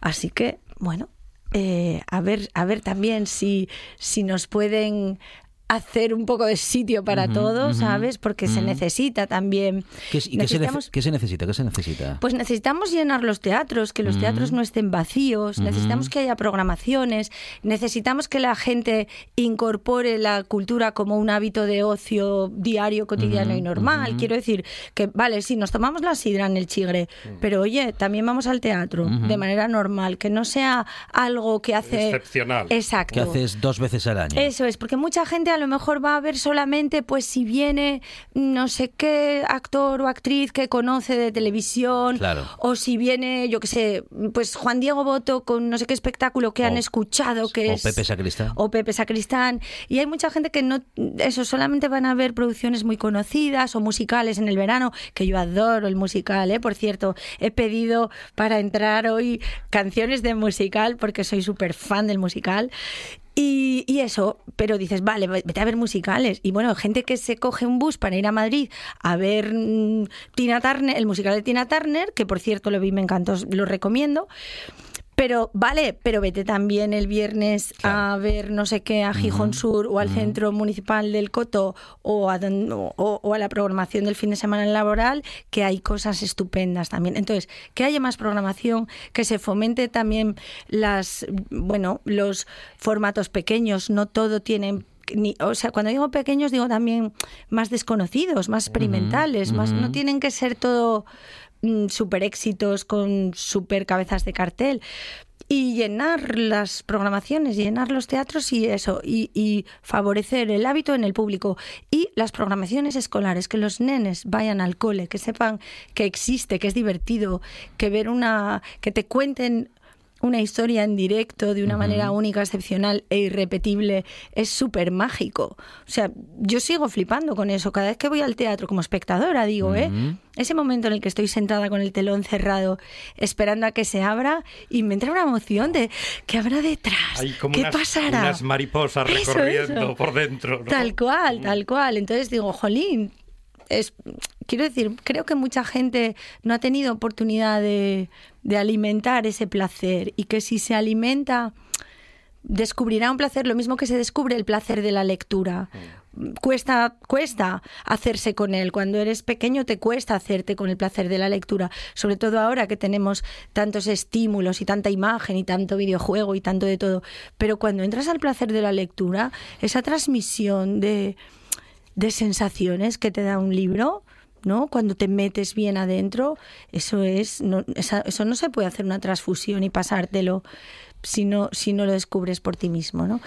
Speaker 7: Así que, bueno, eh, a ver, a ver también si, si nos pueden hacer un poco de sitio para
Speaker 1: Ujú,
Speaker 7: todos,
Speaker 1: ujú,
Speaker 7: ¿sabes? Porque se
Speaker 1: ujú.
Speaker 7: necesita también.
Speaker 1: ¿Qué, y qué se, nece-
Speaker 7: Necesitamos-
Speaker 1: qué se necesita? ¿Qué se necesita?
Speaker 7: pues necesitamos llenar los teatros, que los teatros no estén vacíos, necesitamos que haya programaciones, necesitamos que la gente incorpore la cultura como un hábito de ocio diario, cotidiano y normal. Quiero decir que, vale, sí, nos tomamos la sidra en el chigre, pero oye, también vamos al teatro de manera normal, que no sea algo que hace...
Speaker 5: Excepcional.
Speaker 7: Exacto.
Speaker 1: ¿Qué haces dos veces al año?
Speaker 7: Eso es, porque mucha gente a lo mejor va a ver solamente, pues si viene no sé qué actor o actriz que conoce de televisión,
Speaker 1: Claro.
Speaker 7: o si viene, yo qué sé, pues Juan Diego Boto con no sé qué espectáculo que
Speaker 1: O-
Speaker 7: han escuchado que
Speaker 1: o
Speaker 7: es...
Speaker 1: Pepe Sacristán.
Speaker 7: O Pepe Sacristán. Y hay mucha gente que no, eso, solamente van a ver producciones muy conocidas o musicales en el verano, que yo adoro el musical, ¿eh? Por cierto, he pedido para entrar hoy canciones de musical porque soy súper fan del musical. Y, y eso, pero dices, vale, vete a ver musicales. Y bueno, gente que se coge un bus para ir a Madrid a ver mm, Tina Turner, el musical de Tina Turner, que por cierto lo vi, me encantó, lo recomiendo. Pero vale, pero vete también el viernes a ver no sé qué a Gijón Sur o al Centro Municipal del Coto o a, don- o, o a la programación del fin de semana laboral, que hay cosas estupendas también. Entonces, que haya más programación, que se fomente también las, bueno, los formatos pequeños, no todo tiene ni- o sea, cuando digo pequeños digo también más desconocidos, más experimentales, más no tienen que ser todo super éxitos con super cabezas de cartel. Y llenar las programaciones, llenar los teatros y eso, y, y favorecer el hábito en el público. Y las programaciones escolares, que los nenes vayan al cole, que sepan que existe, que es divertido, que ver una. que te cuenten una historia en directo de una manera única, excepcional e irrepetible es súper mágico. O sea, yo sigo flipando con eso. Cada vez que voy al teatro como espectadora, digo, ¿eh? Ese momento en el que estoy sentada con el telón cerrado, esperando a que se abra, y me entra una emoción de ¿qué habrá detrás?
Speaker 5: Hay como
Speaker 7: ¿Qué
Speaker 5: unas,
Speaker 7: pasará?
Speaker 5: unas mariposas
Speaker 7: Eso,
Speaker 5: recorriendo
Speaker 7: eso.
Speaker 5: por dentro. ¿no?
Speaker 7: Tal cual, tal cual. Entonces digo, jolín, es, quiero decir, creo que mucha gente no ha tenido oportunidad de, de alimentar ese placer y que si se alimenta descubrirá un placer lo mismo que se descubre el placer de la lectura. Cuesta, cuesta hacerse con él. Cuando eres pequeño te cuesta hacerte con el placer de la lectura. Sobre todo ahora que tenemos tantos estímulos y tanta imagen y tanto videojuego y tanto de todo. Pero cuando entras al placer de la lectura, esa transmisión de, de sensaciones que te da un libro, ¿no? Cuando te metes bien adentro, eso es, no, esa- eso no se puede hacer una transfusión y pasártelo si no, si no lo descubres por ti mismo, ¿no?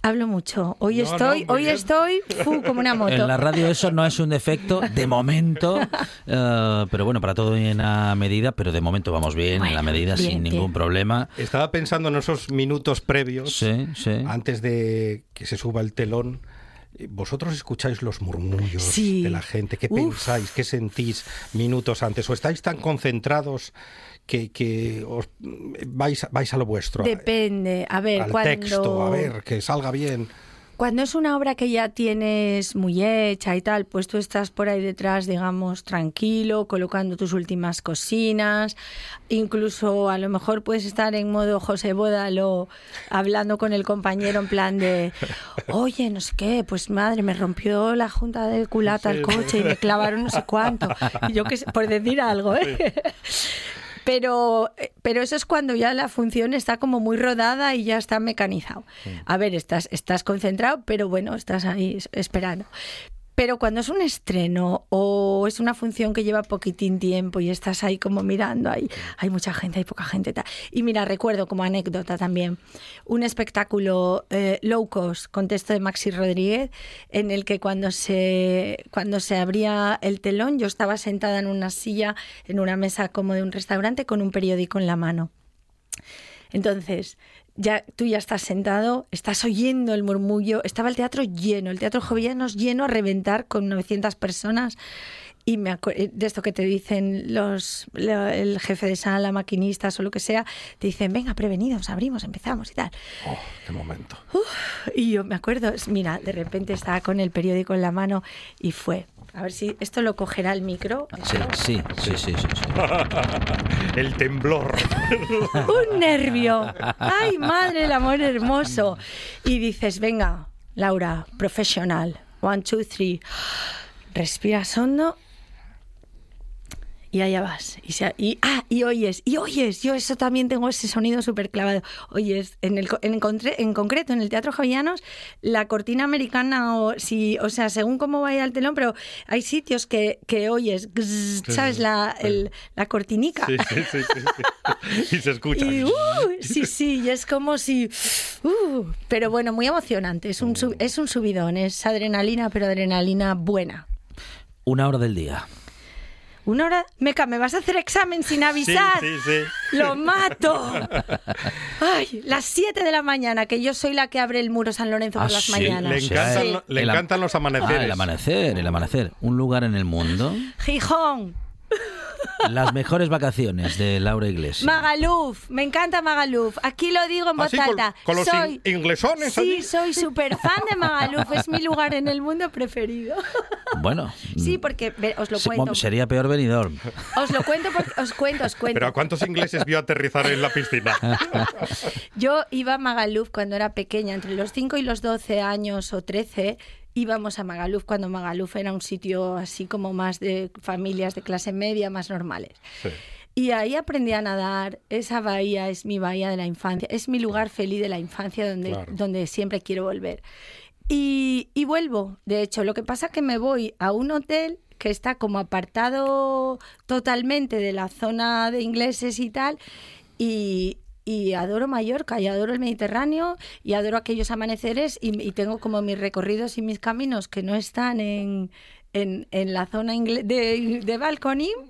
Speaker 7: Hablo mucho. Hoy
Speaker 5: No,
Speaker 7: estoy, hoy
Speaker 5: bien.
Speaker 7: estoy fu, como una moto.
Speaker 1: En la radio eso no es un defecto, de momento, eh, pero bueno, para todo en la medida, pero de momento vamos bien, en la medida,
Speaker 7: bien,
Speaker 1: sin
Speaker 7: bien.
Speaker 1: ningún problema.
Speaker 5: Estaba pensando en esos minutos previos,
Speaker 1: Sí, sí.
Speaker 5: antes de que se suba el telón. ¿Vosotros escucháis los murmullos
Speaker 7: Sí.
Speaker 5: de la gente? ¿Qué
Speaker 7: Uf.
Speaker 5: pensáis? ¿Qué sentís minutos antes? ¿O estáis tan concentrados que, que os vais, vais a lo vuestro?
Speaker 7: Depende. A ver,
Speaker 5: al
Speaker 7: cuando...
Speaker 5: texto, a ver, que salga bien.
Speaker 7: Cuando es una obra que ya tienes muy hecha y tal, pues tú estás por ahí detrás, digamos, tranquilo, colocando tus últimas cocinas. Incluso a lo mejor puedes estar en modo José Bódalo, hablando con el compañero en plan de, oye, no sé qué, pues madre, me rompió la junta del culata el coche y me clavaron no sé cuánto. Y yo qué sé, por decir algo, ¿eh? Pero, pero eso es cuando ya la función está como muy rodada y ya está mecanizado. A ver, estás, estás concentrado, pero bueno, estás ahí es- esperando. Pero cuando es un estreno o es una función que lleva poquitín tiempo y estás ahí como mirando, hay, hay mucha gente, hay poca gente. Y mira, recuerdo como anécdota también un espectáculo eh, low cost con texto de Maxi Rodríguez en el que cuando se, cuando se abría el telón yo estaba sentada en una silla, en una mesa como de un restaurante con un periódico en la mano. Entonces, ya tú ya estás sentado, estás oyendo el murmullo, estaba el teatro lleno, el teatro Jovellanos lleno a reventar con 900 personas. Y me eh, de esto que te dicen los la- el jefe de sala, maquinistas o lo que sea, te dicen, venga, prevenidos, abrimos, empezamos y tal.
Speaker 5: Oh, qué momento.
Speaker 7: Y yo me acuerdo, mira, de repente estaba con el periódico en la mano y fue. A ver si esto lo cogerá el micro.
Speaker 1: Sí, sí, sí, sí, sí, sí.
Speaker 5: El temblor.
Speaker 7: un nervio. Ay, madre, el amor hermoso. Y dices, venga, Laura, profesional. One, two, three. Respiras hondo. Y allá vas. Y, se- y- ah, y oyes, y oyes. Yo eso también tengo ese sonido súper clavado. Oyes, en, el, co- en, en concreto, en el Teatro Jovellanos, la cortina americana, o, si, o sea, según cómo vaya el telón, pero hay sitios que, que oyes, gzz, ¿sabes? La, el- la cortinica.
Speaker 5: Sí, sí, sí, sí, sí. Y se escucha.
Speaker 7: Y, uh, sí, sí, y es como si... uh, pero bueno, muy emocionante. Es un, sub- es un subidón, es adrenalina, pero adrenalina buena.
Speaker 1: Una hora del día.
Speaker 7: Una hora... Meca, ¿me vas a hacer examen sin
Speaker 5: Sí,
Speaker 7: avisar?
Speaker 5: sí, sí.
Speaker 7: ¡Lo mato! Ay, las 7 de la mañana, que yo soy la que abre el muro San Lorenzo
Speaker 1: Ah,
Speaker 7: por las
Speaker 1: sí,
Speaker 7: mañanas.
Speaker 5: Le
Speaker 1: Sí.
Speaker 5: encantan,
Speaker 7: Sí.
Speaker 5: le
Speaker 1: El
Speaker 5: encantan los
Speaker 1: Ah,
Speaker 5: amaneceres.
Speaker 1: el amanecer, el amanecer. Un lugar en el mundo.
Speaker 7: Gijón,
Speaker 1: Las mejores vacaciones de Laura Iglesias.
Speaker 7: Magaluf, me encanta Magaluf. Aquí lo digo en voz
Speaker 5: Así con,
Speaker 7: alta.
Speaker 5: con los
Speaker 7: soy,
Speaker 5: in- inglesones
Speaker 7: Sí,
Speaker 5: allí.
Speaker 7: soy súper fan de Magaluf. Es mi lugar en el mundo preferido.
Speaker 1: Bueno.
Speaker 7: Sí, porque ve, os lo
Speaker 1: se-
Speaker 7: cuento.
Speaker 1: Sería peor venidor.
Speaker 7: Os lo cuento porque os cuento, os cuento.
Speaker 5: Pero ¿a cuántos ingleses vio aterrizar en la piscina?
Speaker 7: Yo iba a Magaluf cuando era pequeña, entre los 5 y los 12 años o 13. Íbamos a Magaluf cuando Magaluf era un sitio así como más de familias de clase media, más normales.
Speaker 5: Sí.
Speaker 7: Y ahí aprendí a nadar. Esa bahía es mi bahía de la infancia. Es mi lugar feliz de la infancia donde,
Speaker 5: Claro.
Speaker 7: donde siempre quiero volver. Y, y vuelvo. De hecho, lo que pasa es que me voy a un hotel que está como apartado totalmente de la zona de ingleses y tal. Y, y adoro Mallorca y adoro el Mediterráneo y adoro aquellos amaneceres y, y tengo como mis recorridos y mis caminos que no están en, en, la zona de, de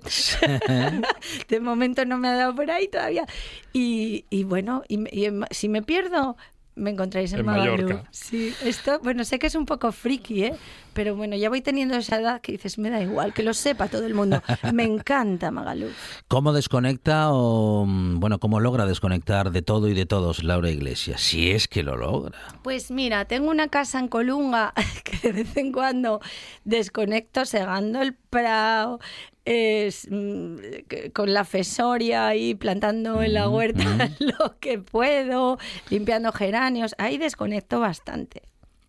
Speaker 7: de momento no me ha dado por ahí todavía. Y, y bueno, y, y en- si me pierdo, me encontráis en,
Speaker 5: En
Speaker 7: Magaluf.
Speaker 5: Mallorca.
Speaker 7: Sí, esto, bueno, sé que es un poco friki, ¿eh? Pero bueno, ya voy teniendo esa edad que dices, me da igual, que lo sepa todo el mundo. Me encanta Magaluf.
Speaker 1: ¿Cómo desconecta o, mm, bueno, cómo logra desconectar de todo y de todos Laura Iglesias? Si es que lo logra.
Speaker 7: Pues mira, tengo una casa en Colunga que de vez en cuando desconecto segando el prado, es, mm, con la fesoria y plantando en la huerta lo que puedo, limpiando geranios. Ahí desconecto bastante.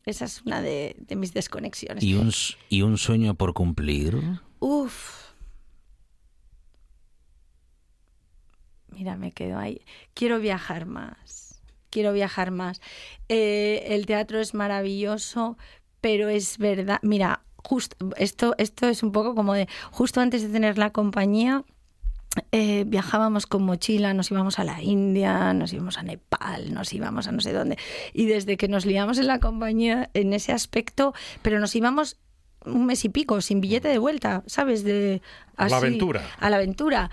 Speaker 7: Esa es una de, de mis desconexiones.
Speaker 1: ¿Y un, ¿Y un sueño por cumplir?
Speaker 7: Uf. Mira, me quedo ahí. Quiero viajar más. Quiero viajar más. Eh, el teatro es maravilloso, pero es verdad. Mira, justo esto, esto es un poco como de justo antes de tener la compañía. eh, viajábamos con mochila, nos íbamos a la India, nos íbamos a Nepal, nos íbamos a no sé dónde. Y desde que nos liamos en la compañía en ese aspecto, pero nos íbamos un mes y pico sin billete de vuelta, ¿sabes? De
Speaker 5: A la aventura.
Speaker 7: A la aventura.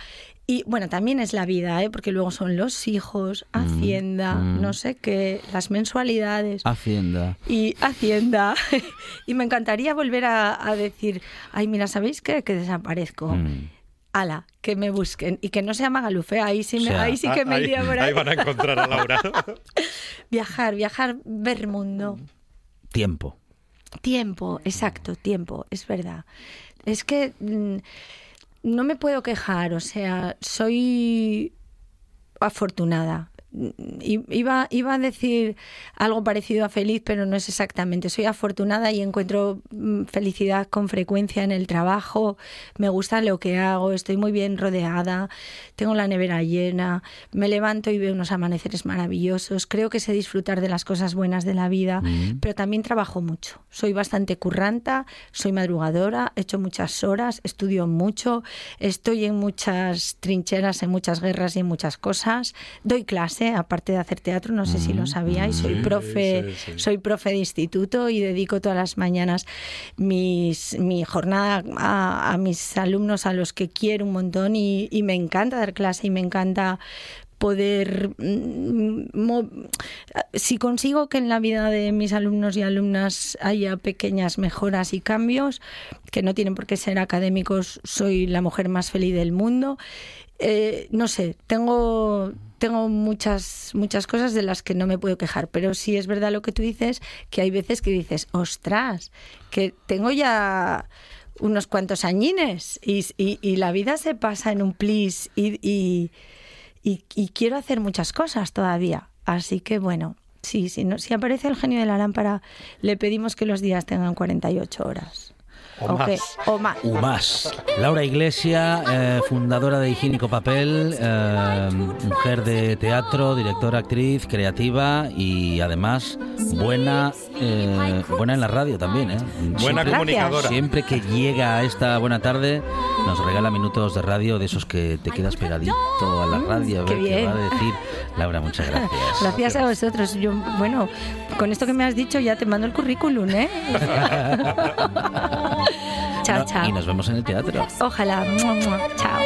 Speaker 7: Y bueno, también es la vida, ¿eh? porque luego son los hijos, Hacienda,
Speaker 1: mm.
Speaker 7: no sé qué, las mensualidades.
Speaker 1: Hacienda.
Speaker 7: Y Hacienda. y me encantaría volver a, a decir, ay, mira, ¿sabéis qué? Que desaparezco.
Speaker 1: Mm.
Speaker 7: Ala, que me busquen. Y que no sea Magalufé, ahí sí, me-
Speaker 1: O sea,
Speaker 7: ahí sí que me
Speaker 5: ahí,
Speaker 7: iría por
Speaker 5: ahí
Speaker 7: ahí.
Speaker 5: van a encontrar a Laura.
Speaker 7: Viajar, viajar, ver mundo.
Speaker 1: Tiempo.
Speaker 7: Tiempo, exacto, tiempo, es verdad. Es que mm, no me puedo quejar, o sea, soy afortunada. Iba, iba a decir algo parecido a feliz, pero no es exactamente. Soy afortunada y encuentro mm, felicidad con frecuencia en el trabajo. Me gusta lo que hago, estoy muy bien rodeada, tengo la nevera llena, me levanto y veo unos amaneceres maravillosos. Creo que sé disfrutar de las cosas buenas de la vida, pero también trabajo mucho. Soy bastante curranta, soy madrugadora, he hecho muchas horas, estudio mucho, estoy en muchas trincheras, en muchas guerras y en muchas cosas. Doy clase, aparte de hacer teatro, no sé si lo sabíais, soy
Speaker 5: Sí,
Speaker 7: profe,
Speaker 5: sí, sí.
Speaker 7: soy profe de instituto y dedico todas las mañanas mis, mi jornada a, a mis alumnos a los que quiero un montón y, y me encanta dar clase y me encanta poder mm, si consigo que en la vida de mis alumnos y alumnas haya pequeñas mejoras y cambios que no tienen por qué ser académicos soy la mujer más feliz del mundo Eh, no sé tengo tengo muchas muchas cosas de las que no me puedo quejar pero sí es verdad lo que tú dices que hay veces que dices ostras que tengo ya unos cuantos añines y, y- y la vida se pasa en un plis y, y- y, quiero hacer muchas cosas todavía. Así que bueno, sí, sí, no, si aparece el genio de la lámpara, le pedimos que los días tengan 48 horas.
Speaker 5: O más.
Speaker 7: O más.
Speaker 1: UMAS. Laura Iglesia, eh, fundadora de Higiénico Papel, eh, mujer de teatro, directora, actriz, creativa y además buena, eh, buena en la radio también. ¿eh?
Speaker 5: Buena
Speaker 1: Siempre-
Speaker 5: comunicadora.
Speaker 1: Siempre que llega a esta buena tarde, nos regala minutos de radio de esos que te quedas pegadito a la radio a
Speaker 7: qué
Speaker 1: ver qué
Speaker 7: bien.
Speaker 1: va a decir. Laura, muchas gracias.
Speaker 7: Gracias a vosotros. Yo, bueno, con esto que me has dicho ya te mando el currículum, ¿eh? chao,
Speaker 1: No,
Speaker 7: chao.
Speaker 1: y nos vemos en el teatro.
Speaker 7: Ojalá. Mua, mua. Chao.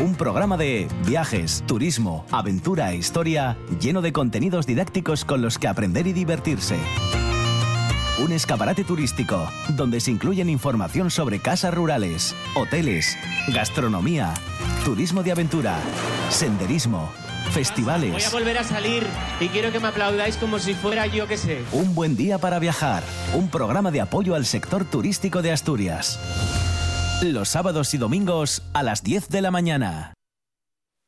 Speaker 8: Un programa de viajes, turismo, aventura e historia lleno de contenidos didácticos con los que aprender y divertirse. Un escaparate turístico donde se incluyen información sobre casas rurales, hoteles, gastronomía, turismo de aventura, senderismo,
Speaker 9: Voy
Speaker 8: festivales.
Speaker 9: a volver a salir y quiero que me aplaudáis como si fuera yo que sé.
Speaker 8: Un buen día para viajar. Un programa de apoyo al sector turístico de Asturias. Los sábados y domingos a las 10 de la mañana.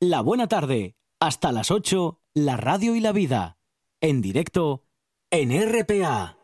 Speaker 8: La buena tarde. Hasta las 8, la radio y la vida. En directo
Speaker 10: en RPA.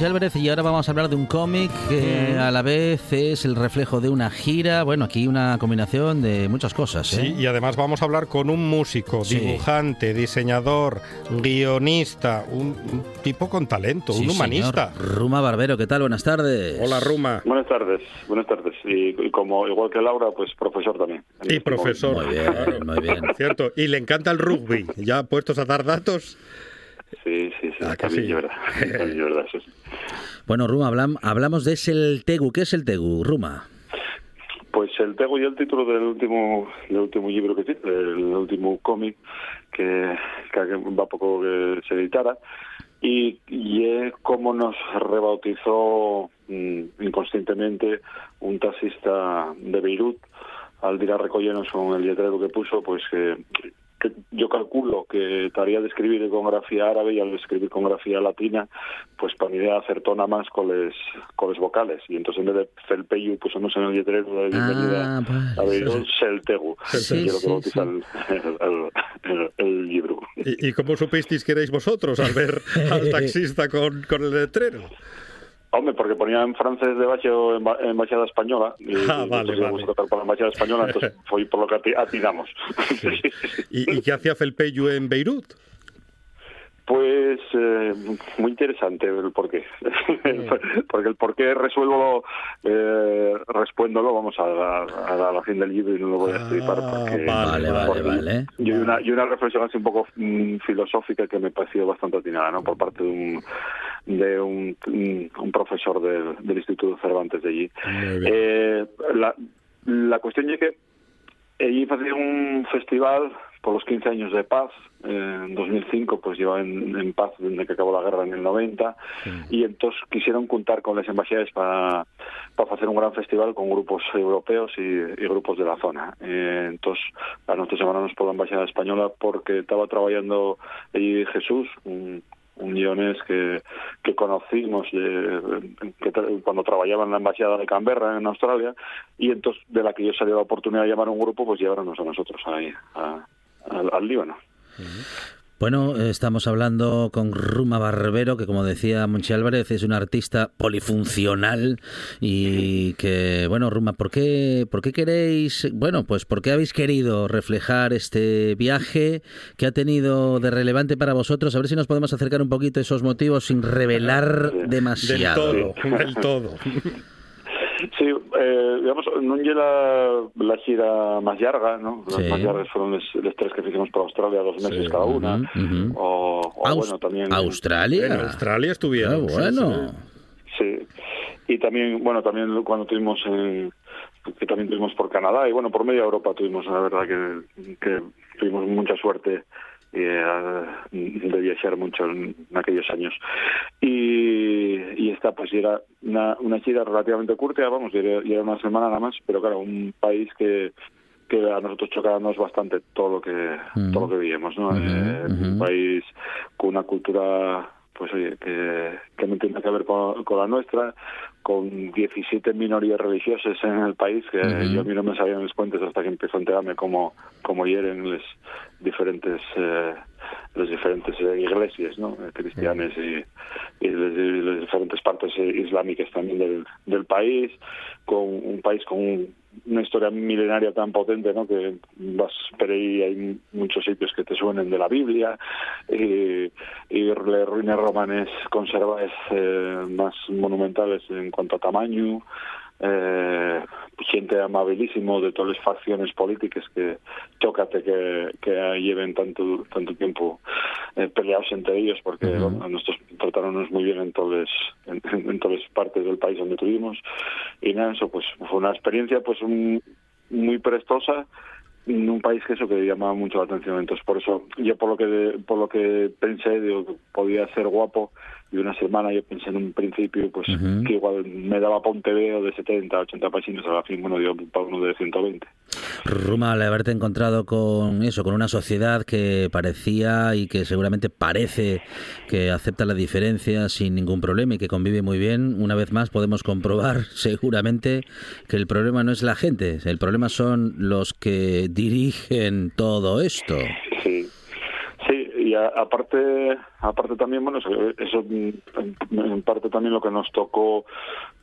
Speaker 1: Monchi Álvarez, y ahora vamos a hablar de un cómic que a la vez es el reflejo de una gira. Bueno, aquí una combinación de muchas cosas. ¿eh?
Speaker 5: Sí, y además vamos a hablar con un músico,
Speaker 1: Sí.
Speaker 5: dibujante, diseñador, guionista, un, un tipo con talento,
Speaker 1: Sí,
Speaker 5: un humanista.
Speaker 1: señor. Ruma Barbero, ¿qué tal? Buenas tardes.
Speaker 5: Hola, Ruma.
Speaker 11: Buenas tardes, buenas tardes. Y, y como igual que Laura, pues profesor también.
Speaker 5: Y profesor.
Speaker 1: Muy bien, muy bien.
Speaker 5: Cierto. Y le encanta el rugby. Ya puestos a dar datos.
Speaker 11: Sí, sí, sí.
Speaker 5: Ah, que
Speaker 11: también
Speaker 5: sí.
Speaker 11: es verdad. También es verdad, eso sí.
Speaker 1: Bueno, Ruma, hablam- hablamos de el Tegu. ¿Qué es el Tegu, Ruma?
Speaker 11: Pues el tengo yo el título del último del último libro que tiene, el último cómic que, que va poco que se editara y, y es como nos rebautizó mm, inconscientemente un taxista de Beirut al ir a recollernos con el letrero que puso, pues que, que yo calculo que tarea de escribir con grafía árabe y al escribir con grafía latina, pues para mi idea acertó nada más con les, con les vocales. Y entonces en vez de Felpeyu pusimos en el letrero de bienvenida
Speaker 1: Ah, vale.
Speaker 11: a Beirut Seltegu,
Speaker 1: Sí,
Speaker 11: que es lo que
Speaker 1: sí,
Speaker 11: bautiza el, el- el- el libro.
Speaker 5: ¿Y, y cómo supisteis que erais vosotros al ver al taxista con, con el letrero?
Speaker 11: Hombre, porque ponía en francés de baixo emba- embajada española y,
Speaker 5: Ah,
Speaker 11: y
Speaker 5: vale,
Speaker 11: íbamos
Speaker 5: vale.
Speaker 11: a tratar por la embajada española, entonces fue por lo que ati- atinamos.
Speaker 5: ¿Y, y qué hacía Felpeyu en Beirut?
Speaker 11: Pues eh, muy interesante el porqué. Porque el porqué resuelvo, eh, respuéndolo, vamos a la, a la- fin del libro y no lo voy a explicar.
Speaker 5: Ah,
Speaker 11: Porque,
Speaker 1: Vale, vale,
Speaker 11: porque-
Speaker 1: vale.
Speaker 11: Y una, y una reflexión así un poco mm, filosófica que me pareció bastante atinada, ¿no? Por parte de un, de un, un- un profesor del, del Instituto Cervantes de allí. Eh, la, la cuestión es que allí hacía un festival por los 15 años de paz. eh, en 2005 pues lleva en, en paz desde que acabó la guerra en el 90 y entonces quisieron contar con las embajadas para para hacer un gran festival con grupos europeos y, y grupos de la zona. Eh, entonces a nosotros llamarnos por la embajada española porque estaba trabajando allí Jesús, un, un guionés que, que conocimos que tra- cuando trabajaba en la embajada de Canberra en Australia y entonces de la que yo salió la oportunidad de llamar a un grupo pues llevarnos a nosotros ahí a- al, al Líbano.
Speaker 1: Bueno, estamos hablando con Ruma Barbero, que como decía Monchi Álvarez, es un artista polifuncional y que, bueno, Ruma, ¿por qué, ¿por qué queréis, bueno, pues por qué habéis querido reflejar este viaje que ha tenido de relevante para vosotros? A ver si nos podemos acercar un poquito a esos motivos sin revelar
Speaker 5: Del
Speaker 1: demasiado.
Speaker 5: todo, del todo.
Speaker 11: Sí, eh, digamos, no es la, la gira más larga, ¿no? Las
Speaker 1: Sí.
Speaker 11: más largas fueron los, los tres que hicimos por Australia, dos meses cada una. O, o
Speaker 1: Aus-
Speaker 11: bueno, también...
Speaker 1: Australia.
Speaker 5: En Australia
Speaker 1: Ah,
Speaker 5: estuvieron. sí,
Speaker 1: bueno.
Speaker 11: Sí. Y también, bueno, también cuando tuvimos en, que también tuvimos por Canadá y bueno, por media Europa tuvimos, la verdad que, que tuvimos mucha suerte eh, de viajar mucho en, aquellos años. Y, y esta pues era una, una gira relativamente corta, vamos, y era, y era una semana nada más, pero claro, un país que que a nosotros chocábamos bastante todo lo que
Speaker 1: Mm.
Speaker 11: todo lo que veíamos, ¿no? Eh, Un país con una cultura pues oye, que, que no tiene que ver con, con la nuestra, con 17 minorías religiosas en el país, que yo a mí no me sabían los cuentos hasta que empezó a enterarme cómo, cómo hieren las diferentes eh, las diferentes eh, iglesias ¿no? Eh, cristianas y, y las, y las diferentes partes eh, islámicas también del, del país, con un país con un- una historia milenaria tan potente ¿no? que vas por ahí hay muchos sitios que te suenen de la Biblia y, y las ruinas romanas conservadas eh, más monumentales en cuanto a tamaño eh, xente amabilísimo de todas as facciones políticas que chócate que, que lleven tanto tanto tiempo eh, peleados entre ellos porque bueno, nosotros trataronnos muy bien en todas en, en todas partes del país donde tuvimos. Y nada eso pues fue una experiencia pues un- muy prestosa en un país que eso que llamaba mucho la atención. Entonces por eso yo por lo que por lo que pensé digo podía ser guapo y una semana yo pensé en un principio pues
Speaker 1: Ujú.
Speaker 11: que igual me daba para un TVO de 70 80 páginas a la fin bueno dio para uno de 120
Speaker 1: Ruma, al haberte encontrado con eso, con una sociedad que parecía y que seguramente parece que acepta la diferencia sin ningún problema y que convive muy bien, una vez más podemos comprobar seguramente que el problema no es la gente, el problema son los que dirigen todo esto.
Speaker 11: Sí, y a- aparte, aparte también, bueno, eso, eso, en, en parte también lo que nos tocó,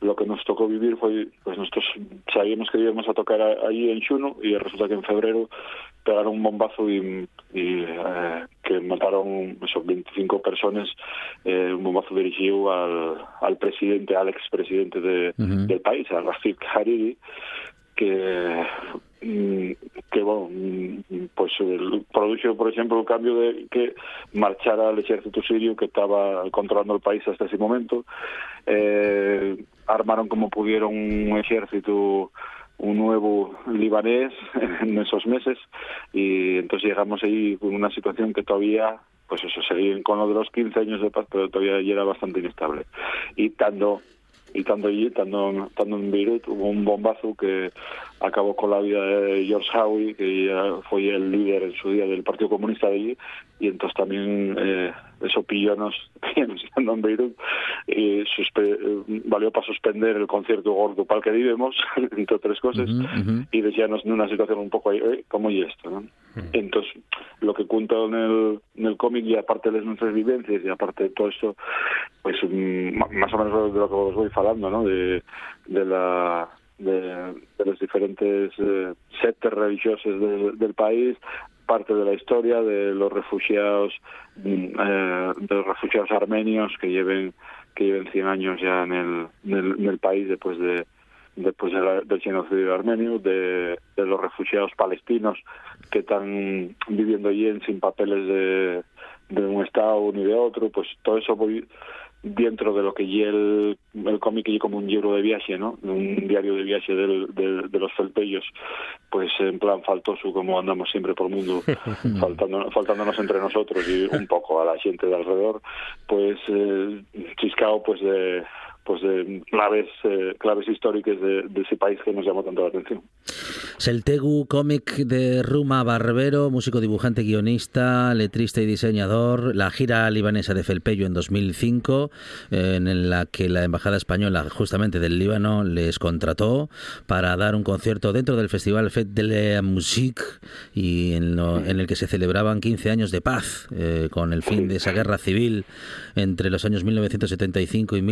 Speaker 11: lo que nos tocó vivir fue, pues nosotros sabíamos que íbamos a tocar a- allí en Chuno y resulta que en febrero pegaron un bombazo y, y, eh, que mataron esos 25 personas, eh, un bombazo dirigido al, al presidente, al expresidente de, del país, a Rafik Hariri, que que bueno pues el, produjo por ejemplo el cambio de que marchara el ejército sirio que estaba controlando el país hasta ese momento. Eh, armaron como pudieron un ejército un nuevo libanés en esos meses y entonces llegamos ahí con una situación que todavía pues eso seguían con lo de los 15 años de paz pero todavía ya era bastante inestable. Y estando y estando allí, estando, estando en Beirut, hubo un bombazo que acabó con la vida de George Howe, que fue el líder en su día del Partido Comunista de allí, y entonces también eh, eso pillonos, pillonos estando en Beirut, y eh, valió para suspender el concierto gordo para el que vivimos, entre otras cosas, y decíanos en una situación un poco ahí, "Eh, ¿cómo y esto? ¿no? Entonces, lo que cuento en el, en el cómic, y aparte de nuestras vivencias, y aparte de todo esto, pues mm, más o menos de lo que os voy falando, ¿no? De, de la de, de los diferentes eh, sectas religiosos del, del país, parte de la historia de los refugiados, mm, eh, de los refugiados armenios que lleven que lleven 100 años ya en el, en el, en el país después de después de del genocidio armenio, de, los refugiados palestinos que están viviendo allí sin papeles de, de un estado ni de otro, pues todo eso dentro de lo que el, el cómic y como un libro de viaje, ¿no? Un diario de viaje del, del- de los felpellos, pues en plan faltoso como andamos siempre por el mundo, faltando, faltándonos entre nosotros y un poco a la gente de alrededor, pues eh, chiscao pues de pues de claves eh, claves históricas de, ese país que nos llamó tanto la atención.
Speaker 1: Seltegu, cómic de Ruma Barbero, músico, dibujante, guionista, letrista y diseñador. La gira libanesa de Felpeyo en 2005, eh, en la que la Embajada Española, justamente del Líbano, les contrató para dar un concierto dentro del Festival Fête de la Musique y en, lo- en el que se celebraban 15 años de paz eh, con el fin de esa guerra civil entre los años 1975 y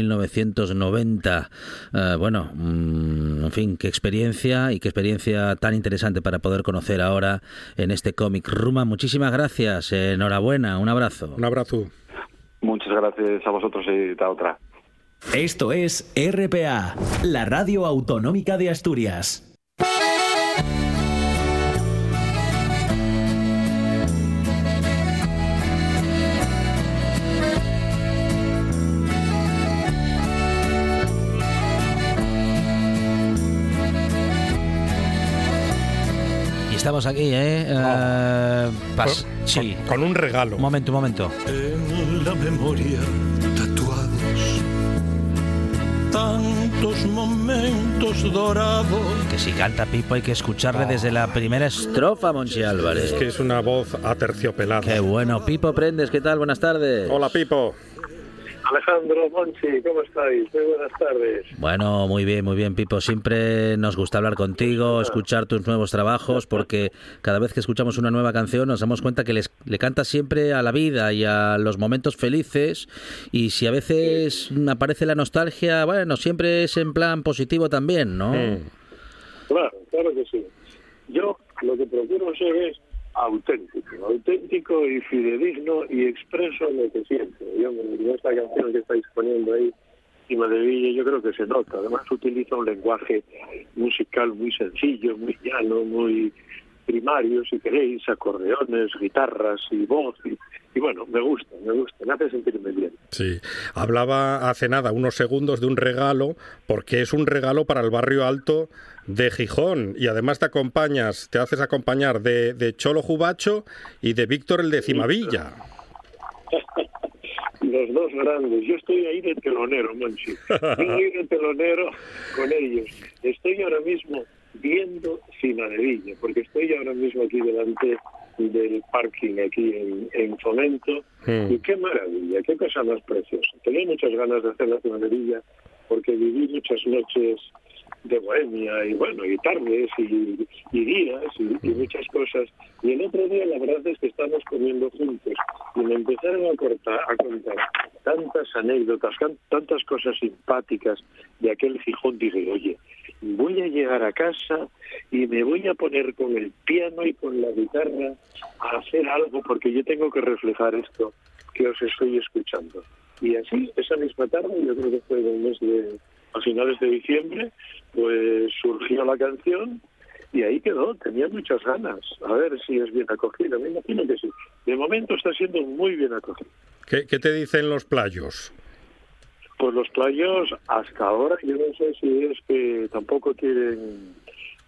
Speaker 1: 1990. Eh, bueno, mm, en fin, qué experiencia y qué experiencia tan interesante para poder conocer ahora en este cómic. Ruma, muchísimas gracias, enhorabuena, un abrazo.
Speaker 5: Un abrazo.
Speaker 11: Muchas gracias a vosotros y ta otra.
Speaker 8: Esto es RPA, la radio autonómica de Asturias.
Speaker 1: Estamos aquí, ¿eh? Eh, pas-
Speaker 5: Con-
Speaker 1: sí.
Speaker 5: Con un regalo.
Speaker 1: Un momento, un momento.
Speaker 10: En la memoria tatuados tantos momentos dorados.
Speaker 1: Que si canta Pipo hay que escucharle desde la primera estrofa, Monchi Álvarez.
Speaker 5: Es que es una voz aterciopelada.
Speaker 1: Qué bueno. Pipo Prendes, ¿qué tal? Buenas tardes.
Speaker 5: Hola, Pipo.
Speaker 12: Alejandro Monchi, ¿cómo estáis? Muy buenas tardes.
Speaker 1: Bueno, muy bien, muy bien, Pipo. Siempre nos gusta hablar contigo, escuchar tus nuevos trabajos, porque cada vez que escuchamos una nueva canción nos damos cuenta que les, le cantas siempre a la vida y a los momentos felices. Y si a veces aparece la nostalgia, bueno, siempre es en plan positivo también, ¿no?
Speaker 12: Claro, claro que sí. Yo lo que procuro ser es auténtico, auténtico y fidedigno y expreso lo que siento. Yo, esta canción que estáis poniendo ahí, Cima de Villa yo creo que se nota. Además utiliza un lenguaje musical muy sencillo, muy llano, muy primario, si queréis, acordeones, guitarras y voz. Y, y bueno, me gusta, me gusta, me hace sentirme bien.
Speaker 5: Sí, hablaba hace nada, unos segundos, de un regalo, porque es un regalo para el barrio alto de Gijón. Y además te acompañas, te haces acompañar de, de Cholo Jubacho y de Víctor el de Cimavilla.
Speaker 12: Los dos grandes. Yo estoy ahí de telonero, Monchi. Yo ahí de telonero con ellos. Estoy ahora mismo viendo Cima de Villa, porque estoy ahora mismo aquí delante del parking aquí en, en Fomento.
Speaker 5: Mm.
Speaker 12: Y qué maravilla, qué cosa más preciosa. Tenía muchas ganas de hacer la Cima de Villa porque viví muchas noches de bohemia y bueno, y tardes y, y días y, y muchas cosas. Y el otro día la verdad es que estamos comiendo juntos y me empezaron a, cortar, a contar tantas anécdotas, tantas cosas simpáticas de aquel Gijón. Dije, oye, voy a llegar a casa y me voy a poner con el piano y con la guitarra a hacer algo porque yo tengo que reflejar esto que os estoy escuchando. Y así, esa misma tarde, yo creo que fue en el mes de, a finales de diciembre, pues surgió la canción y ahí quedó, tenía muchas ganas. A ver si es bien acogida, me imagino que sí. De momento está siendo muy bien acogida.
Speaker 5: ¿Qué, qué te dicen los playos?
Speaker 12: Pues los playos, hasta ahora, yo no sé si es que tampoco quieren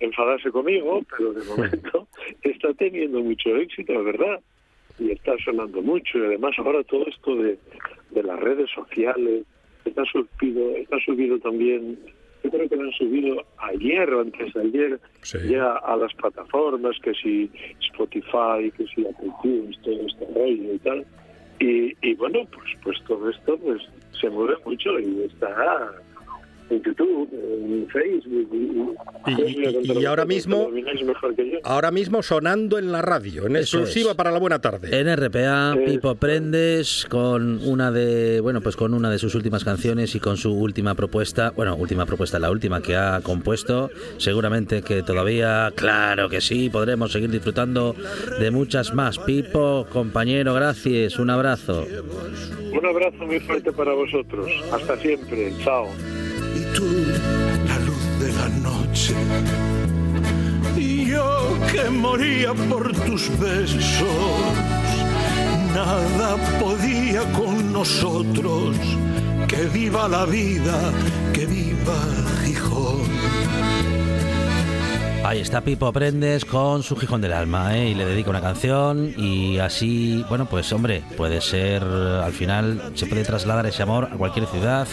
Speaker 12: enfadarse conmigo, pero de momento está teniendo mucho éxito, la verdad. Y está sonando mucho. Y además ahora todo esto de, de las redes sociales está subido, está subido también, yo creo que lo han subido ayer o antes de ayer, ya a las plataformas, que si Spotify, que si Apple Tunes, todo este rollo y tal. Y, y bueno, pues pues todo esto pues se mueve mucho y está en YouTube, en Facebook. Y,
Speaker 5: Y- y ahora mismo-
Speaker 12: Lo domináis mejor que yo.
Speaker 5: Ahora mismo sonando en la radio, en
Speaker 1: Eso
Speaker 5: exclusiva
Speaker 1: es.
Speaker 5: para la buena tarde.
Speaker 1: En RPA, Pipo Prendes con una de, bueno, pues con una de sus últimas canciones y con su última propuesta, bueno, última propuesta, la última que ha compuesto. Seguramente que todavía, claro que sí, podremos seguir disfrutando de muchas más. Pipo, compañero, gracias, un abrazo.
Speaker 12: Un abrazo muy fuerte para vosotros. Hasta siempre. Chao.
Speaker 10: Tú la luz de la noche. Y yo que moría por tus besos, nada podía con nosotros. Que viva la vida, que viva Gijón.
Speaker 1: Ahí está Pipo Prendes con su Gijón del Alma, ¿eh? y le dedica una canción y así, bueno, pues hombre, puede ser, al final se puede trasladar ese amor a cualquier ciudad,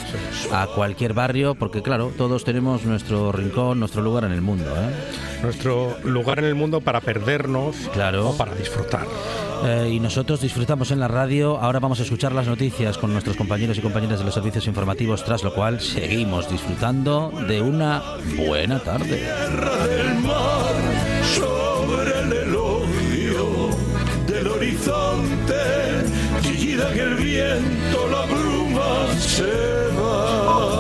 Speaker 1: a cualquier barrio, porque claro, todos tenemos nuestro rincón, nuestro lugar en el mundo. ¿eh?
Speaker 5: Nuestro lugar en el mundo para perdernos
Speaker 1: claro.
Speaker 5: o para disfrutar.
Speaker 1: Eh, y nosotros disfrutamos en la radio, ahora vamos a escuchar las noticias con nuestros compañeros y compañeras de los servicios informativos, tras lo cual seguimos disfrutando de una buena tarde.
Speaker 10: del mar sobre el elogio del horizonte, chillida que el viento la bruma se va.